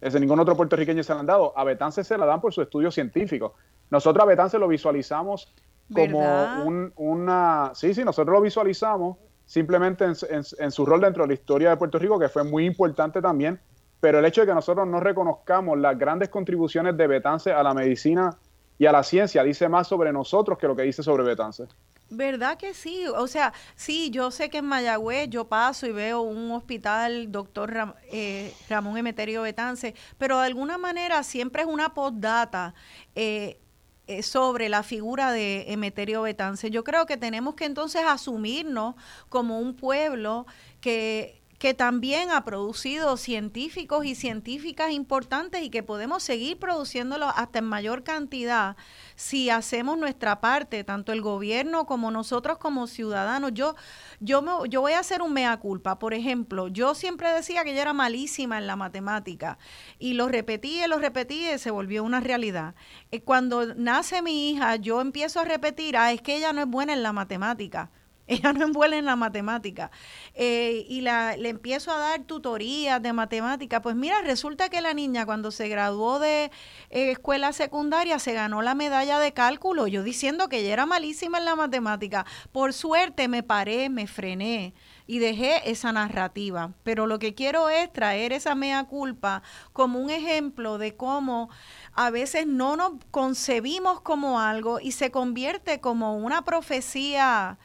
Ese ningún otro puertorriqueño se la han dado. A Betance se la dan por su estudio científico. Nosotros a Betance lo visualizamos como un, una... Sí, sí, nosotros lo visualizamos simplemente en, su rol dentro de la historia de Puerto Rico, que fue muy importante también, pero el hecho de que nosotros no reconozcamos las grandes contribuciones de Betance a la medicina y a la ciencia dice más sobre nosotros que lo que dice sobre Betance. ¿Verdad que sí? O sea, sí, yo sé que en Mayagüez yo paso y veo un hospital, doctor eh, Ramón Emeterio Betance, pero de alguna manera siempre es una postdata. Eh, eh, sobre la figura de Emeterio Betance. Yo creo que tenemos que entonces asumirnos como un pueblo que que también ha producido científicos y científicas importantes y que podemos seguir produciéndolos hasta en mayor cantidad si hacemos nuestra parte, tanto el gobierno como nosotros como ciudadanos. Yo, yo, me, yo voy a hacer un mea culpa. Por ejemplo, yo siempre decía que yo era malísima en la matemática y lo repetí y lo repetí y se volvió una realidad. Eh, cuando nace mi hija, yo empiezo a repetir, ah, es que ella no es buena en la matemática ella no envuelve en la matemática. Eh, y la, le empiezo a dar tutorías de matemática. Pues mira, resulta que la niña cuando se graduó de eh, escuela secundaria se ganó la medalla de cálculo, yo diciendo que ella era malísima en la matemática. Por suerte me paré, me frené y dejé esa narrativa. Pero lo que quiero es traer esa mea culpa como un ejemplo de cómo a veces no nos concebimos como algo y se convierte como una profecía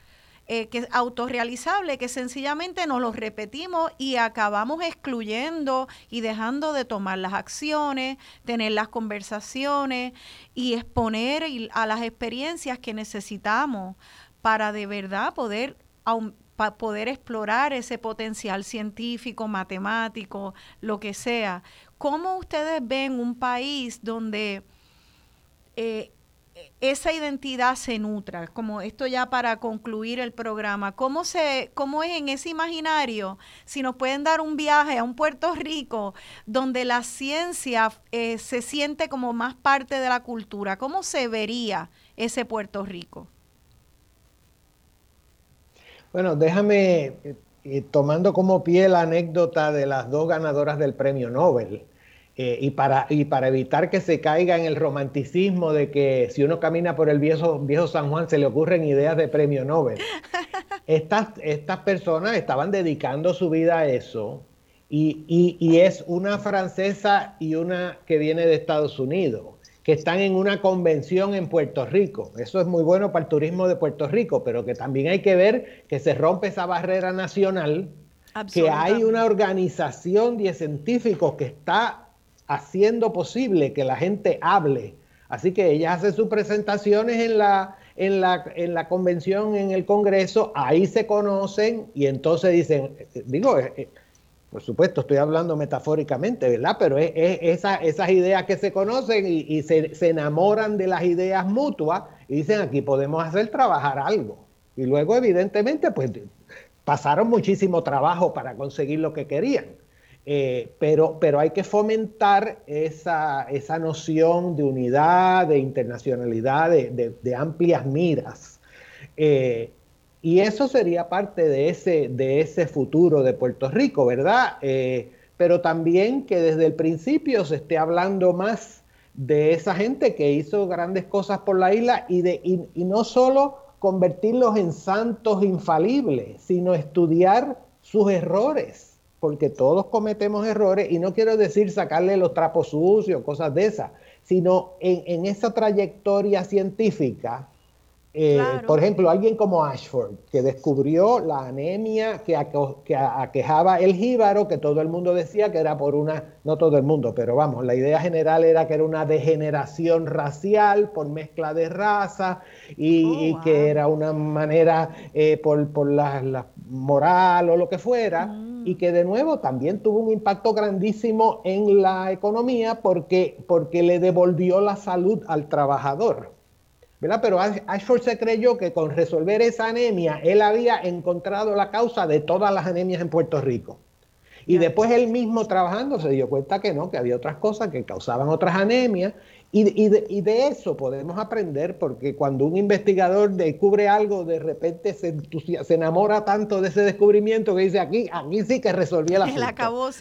eh, que autorrealizable, que sencillamente nos lo repetimos y acabamos excluyendo y dejando de tomar las acciones, tener las conversaciones y exponer a las experiencias que necesitamos para de verdad poder poder explorar ese potencial científico, matemático, lo que sea. ¿Cómo ustedes ven un país donde eh, esa identidad se nutra, como esto ya para concluir el programa, ¿cómo, se, cómo es en ese imaginario? Si nos pueden dar un viaje a un Puerto Rico donde la ciencia eh, se siente como más parte de la cultura, ¿cómo se vería ese Puerto Rico? Bueno, déjame, eh, eh, tomando como pie la anécdota de las dos ganadoras del premio Nobel, eh, y, para, y para evitar que se caiga en el romanticismo de que si uno camina por el viejo, viejo San Juan se le ocurren ideas de premio Nobel. <laughs> Estas, estas personas estaban dedicando su vida a eso y, y, es una francesa y una que viene de Estados Unidos, que están en una convención en Puerto Rico. Eso es muy bueno para el turismo de Puerto Rico, pero que también hay que ver que se rompe esa barrera nacional, que hay una organización de científicos que está haciendo posible que la gente hable. Así que ella hace sus presentaciones en la, en la, en la convención, en el Congreso, ahí se conocen y entonces dicen, digo, eh, eh, por supuesto, estoy hablando metafóricamente, ¿verdad? Pero es, esas ideas que se conocen y, se, se, enamoran de las ideas mutuas y dicen, aquí podemos hacer trabajar algo. Y luego, evidentemente, pues pasaron muchísimo trabajo para conseguir lo que querían. Eh, pero, pero hay que fomentar esa, esa, noción de unidad, de internacionalidad, de, amplias miras. Eh, y eso sería parte de ese, de ese futuro de Puerto Rico, ¿verdad? Eh, pero también que desde el principio se esté hablando más de esa gente que hizo grandes cosas por la isla y, de, y no solo convertirlos en santos infalibles, sino estudiar sus errores porque todos cometemos errores y no quiero decir sacarle los trapos sucios, cosas de esas, sino en, esa trayectoria científica Eh, por ejemplo, alguien como Ashford, que descubrió la anemia que, que aquejaba el jíbaro, que todo el mundo decía que era por una, no todo el mundo, pero vamos, la idea general era que era una degeneración racial por mezcla de raza y, oh, que era una manera eh, por, la, moral o lo que fuera, mm. Y que de nuevo también tuvo un impacto grandísimo en la economía porque, porque le devolvió la salud al trabajador. Pero Ashford se creyó que con resolver esa anemia, él había encontrado la causa de todas las anemias en Puerto Rico. Y después él mismo trabajando se dio cuenta que no, que había otras cosas que causaban otras anemias y, de, eso podemos aprender porque cuando un investigador descubre algo, de repente se, se enamora tanto de ese descubrimiento que dice, aquí, aquí sí que resolví el <laughs> asunto.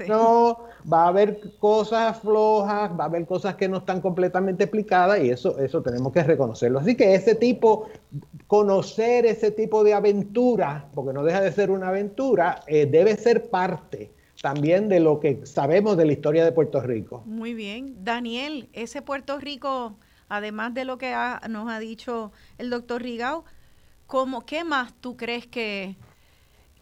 No, va a haber cosas flojas, va a haber cosas que no están completamente explicadas y eso, eso tenemos que reconocerlo. Así que ese tipo, conocer ese tipo de aventura, porque no deja de ser una aventura, eh, debe ser parte también de lo que sabemos de la historia de Puerto Rico. Muy bien. Daniel, ese Puerto Rico, además de lo que nos ha dicho el doctor Rigau, ¿cómo, ¿qué más tú crees que,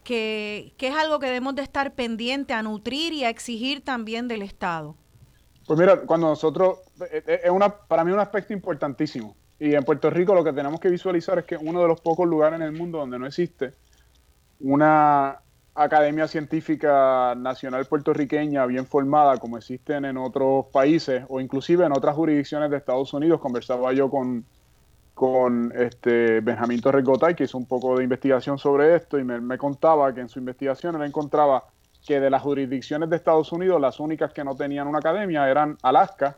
que, es algo que debemos de estar pendiente a nutrir y a exigir también del Estado? Pues mira, cuando nosotros, eh, eh, es una, para mí un aspecto importantísimo. Y en Puerto Rico lo que tenemos que visualizar es que uno de los pocos lugares en el mundo donde no existe una academia científica nacional puertorriqueña bien formada como existen en otros países o inclusive en otras jurisdicciones de Estados Unidos. Conversaba yo con, con este Benjamín Torres Gotay, que hizo un poco de investigación sobre esto y me, contaba que en su investigación él encontraba que de las jurisdicciones de Estados Unidos las únicas que no tenían una academia eran Alaska,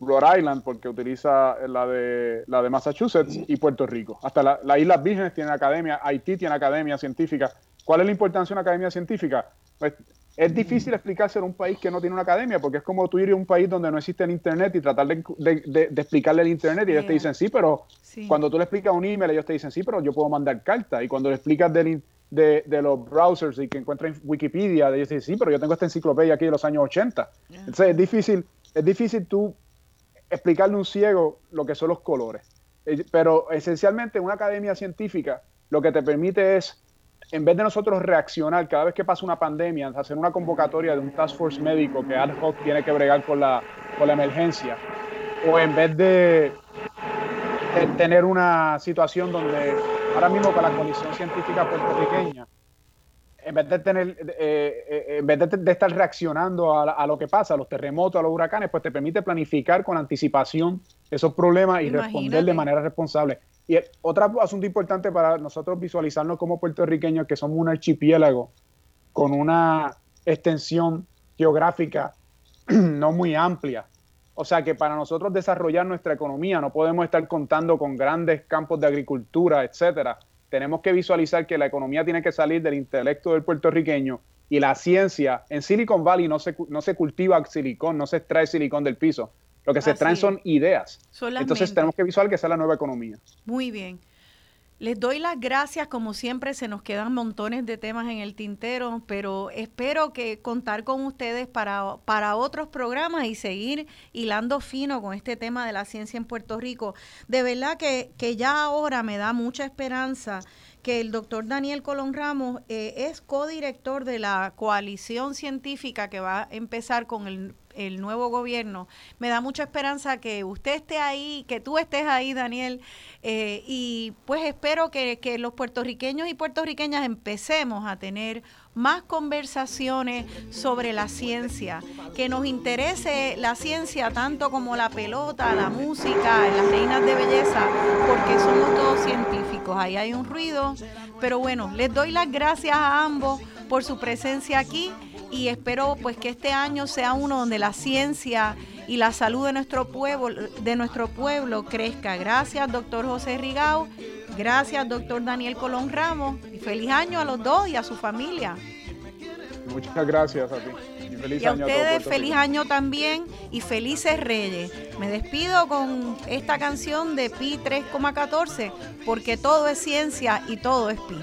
Rhode Island, porque utiliza la de, la de Massachusetts, y Puerto Rico. Hasta las Islas Vírgenes tienen academia, Haití tiene academia científica ¿Cuál es la importancia de una academia científica? Pues es difícil explicarse en un país que no tiene una academia, porque es como tú ir a un país donde no existe el Internet y tratar de, explicarle el Internet y ellos te dicen sí, pero cuando tú le explicas un email, ellos te dicen sí, pero yo puedo mandar carta. Y cuando le explicas de, los browsers y que encuentran Wikipedia, ellos te dicen sí, pero yo tengo esta enciclopedia aquí de los años 80. Entonces es difícil, es difícil tú explicarle a un ciego lo que son los colores. Eh, pero esencialmente una academia científica lo que te permite es en vez de nosotros reaccionar cada vez que pasa una pandemia, hacer una convocatoria de un task force médico que ad hoc tiene que bregar con la, con la emergencia, o en vez de, tener una situación donde ahora mismo con la Comisión Científica Puertorriqueña, en vez de tener, eh, eh, en vez de, estar reaccionando a, lo que pasa, a los terremotos, a los huracanes, pues te permite planificar con anticipación esos problemas y responder de manera responsable. Y otro asunto importante para nosotros visualizarnos como puertorriqueños, que somos un archipiélago con una extensión geográfica <clears throat> no muy amplia. O sea que para nosotros desarrollar nuestra economía no podemos estar contando con grandes campos de agricultura, etcétera. Tenemos que visualizar que la economía tiene que salir del intelecto del puertorriqueño y la ciencia. En Silicon Valley no se, no se cultiva silicón, no se extrae silicón del piso. Lo que se traen son ideas. Entonces tenemos que visualizar que esa es la nueva economía. Muy bien. Les doy las gracias, como siempre se nos quedan montones de temas en el tintero, pero espero que contar con ustedes para, para otros programas y seguir hilando fino con este tema de la ciencia en Puerto Rico. De verdad que, que ya ahora me da mucha esperanza que el doctor Daniel Colón Ramos eh, es codirector de la coalición científica que va a empezar con el el nuevo gobierno. Me da mucha esperanza que usted esté ahí, que tú estés ahí, Daniel, eh, y pues espero que, que los puertorriqueños y puertorriqueñas empecemos a tener más conversaciones sobre la ciencia, que nos interese la ciencia tanto como la pelota, la música, las reinas de belleza, porque somos todos científicos. Ahí hay un ruido, pero bueno, les doy las gracias a ambos por su presencia aquí y espero pues que este año sea uno donde la ciencia y la salud de nuestro pueblo, de nuestro pueblo crezca. Gracias, doctor José Rigao. Gracias, doctor Daniel Colón Ramos. Y feliz año a los dos y a su familia. Muchas gracias a ti. Y, feliz a ustedes, feliz año también y felices reyes. Me despido con esta canción de Pi 3,14, porque todo es ciencia y todo es Pi.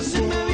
azul.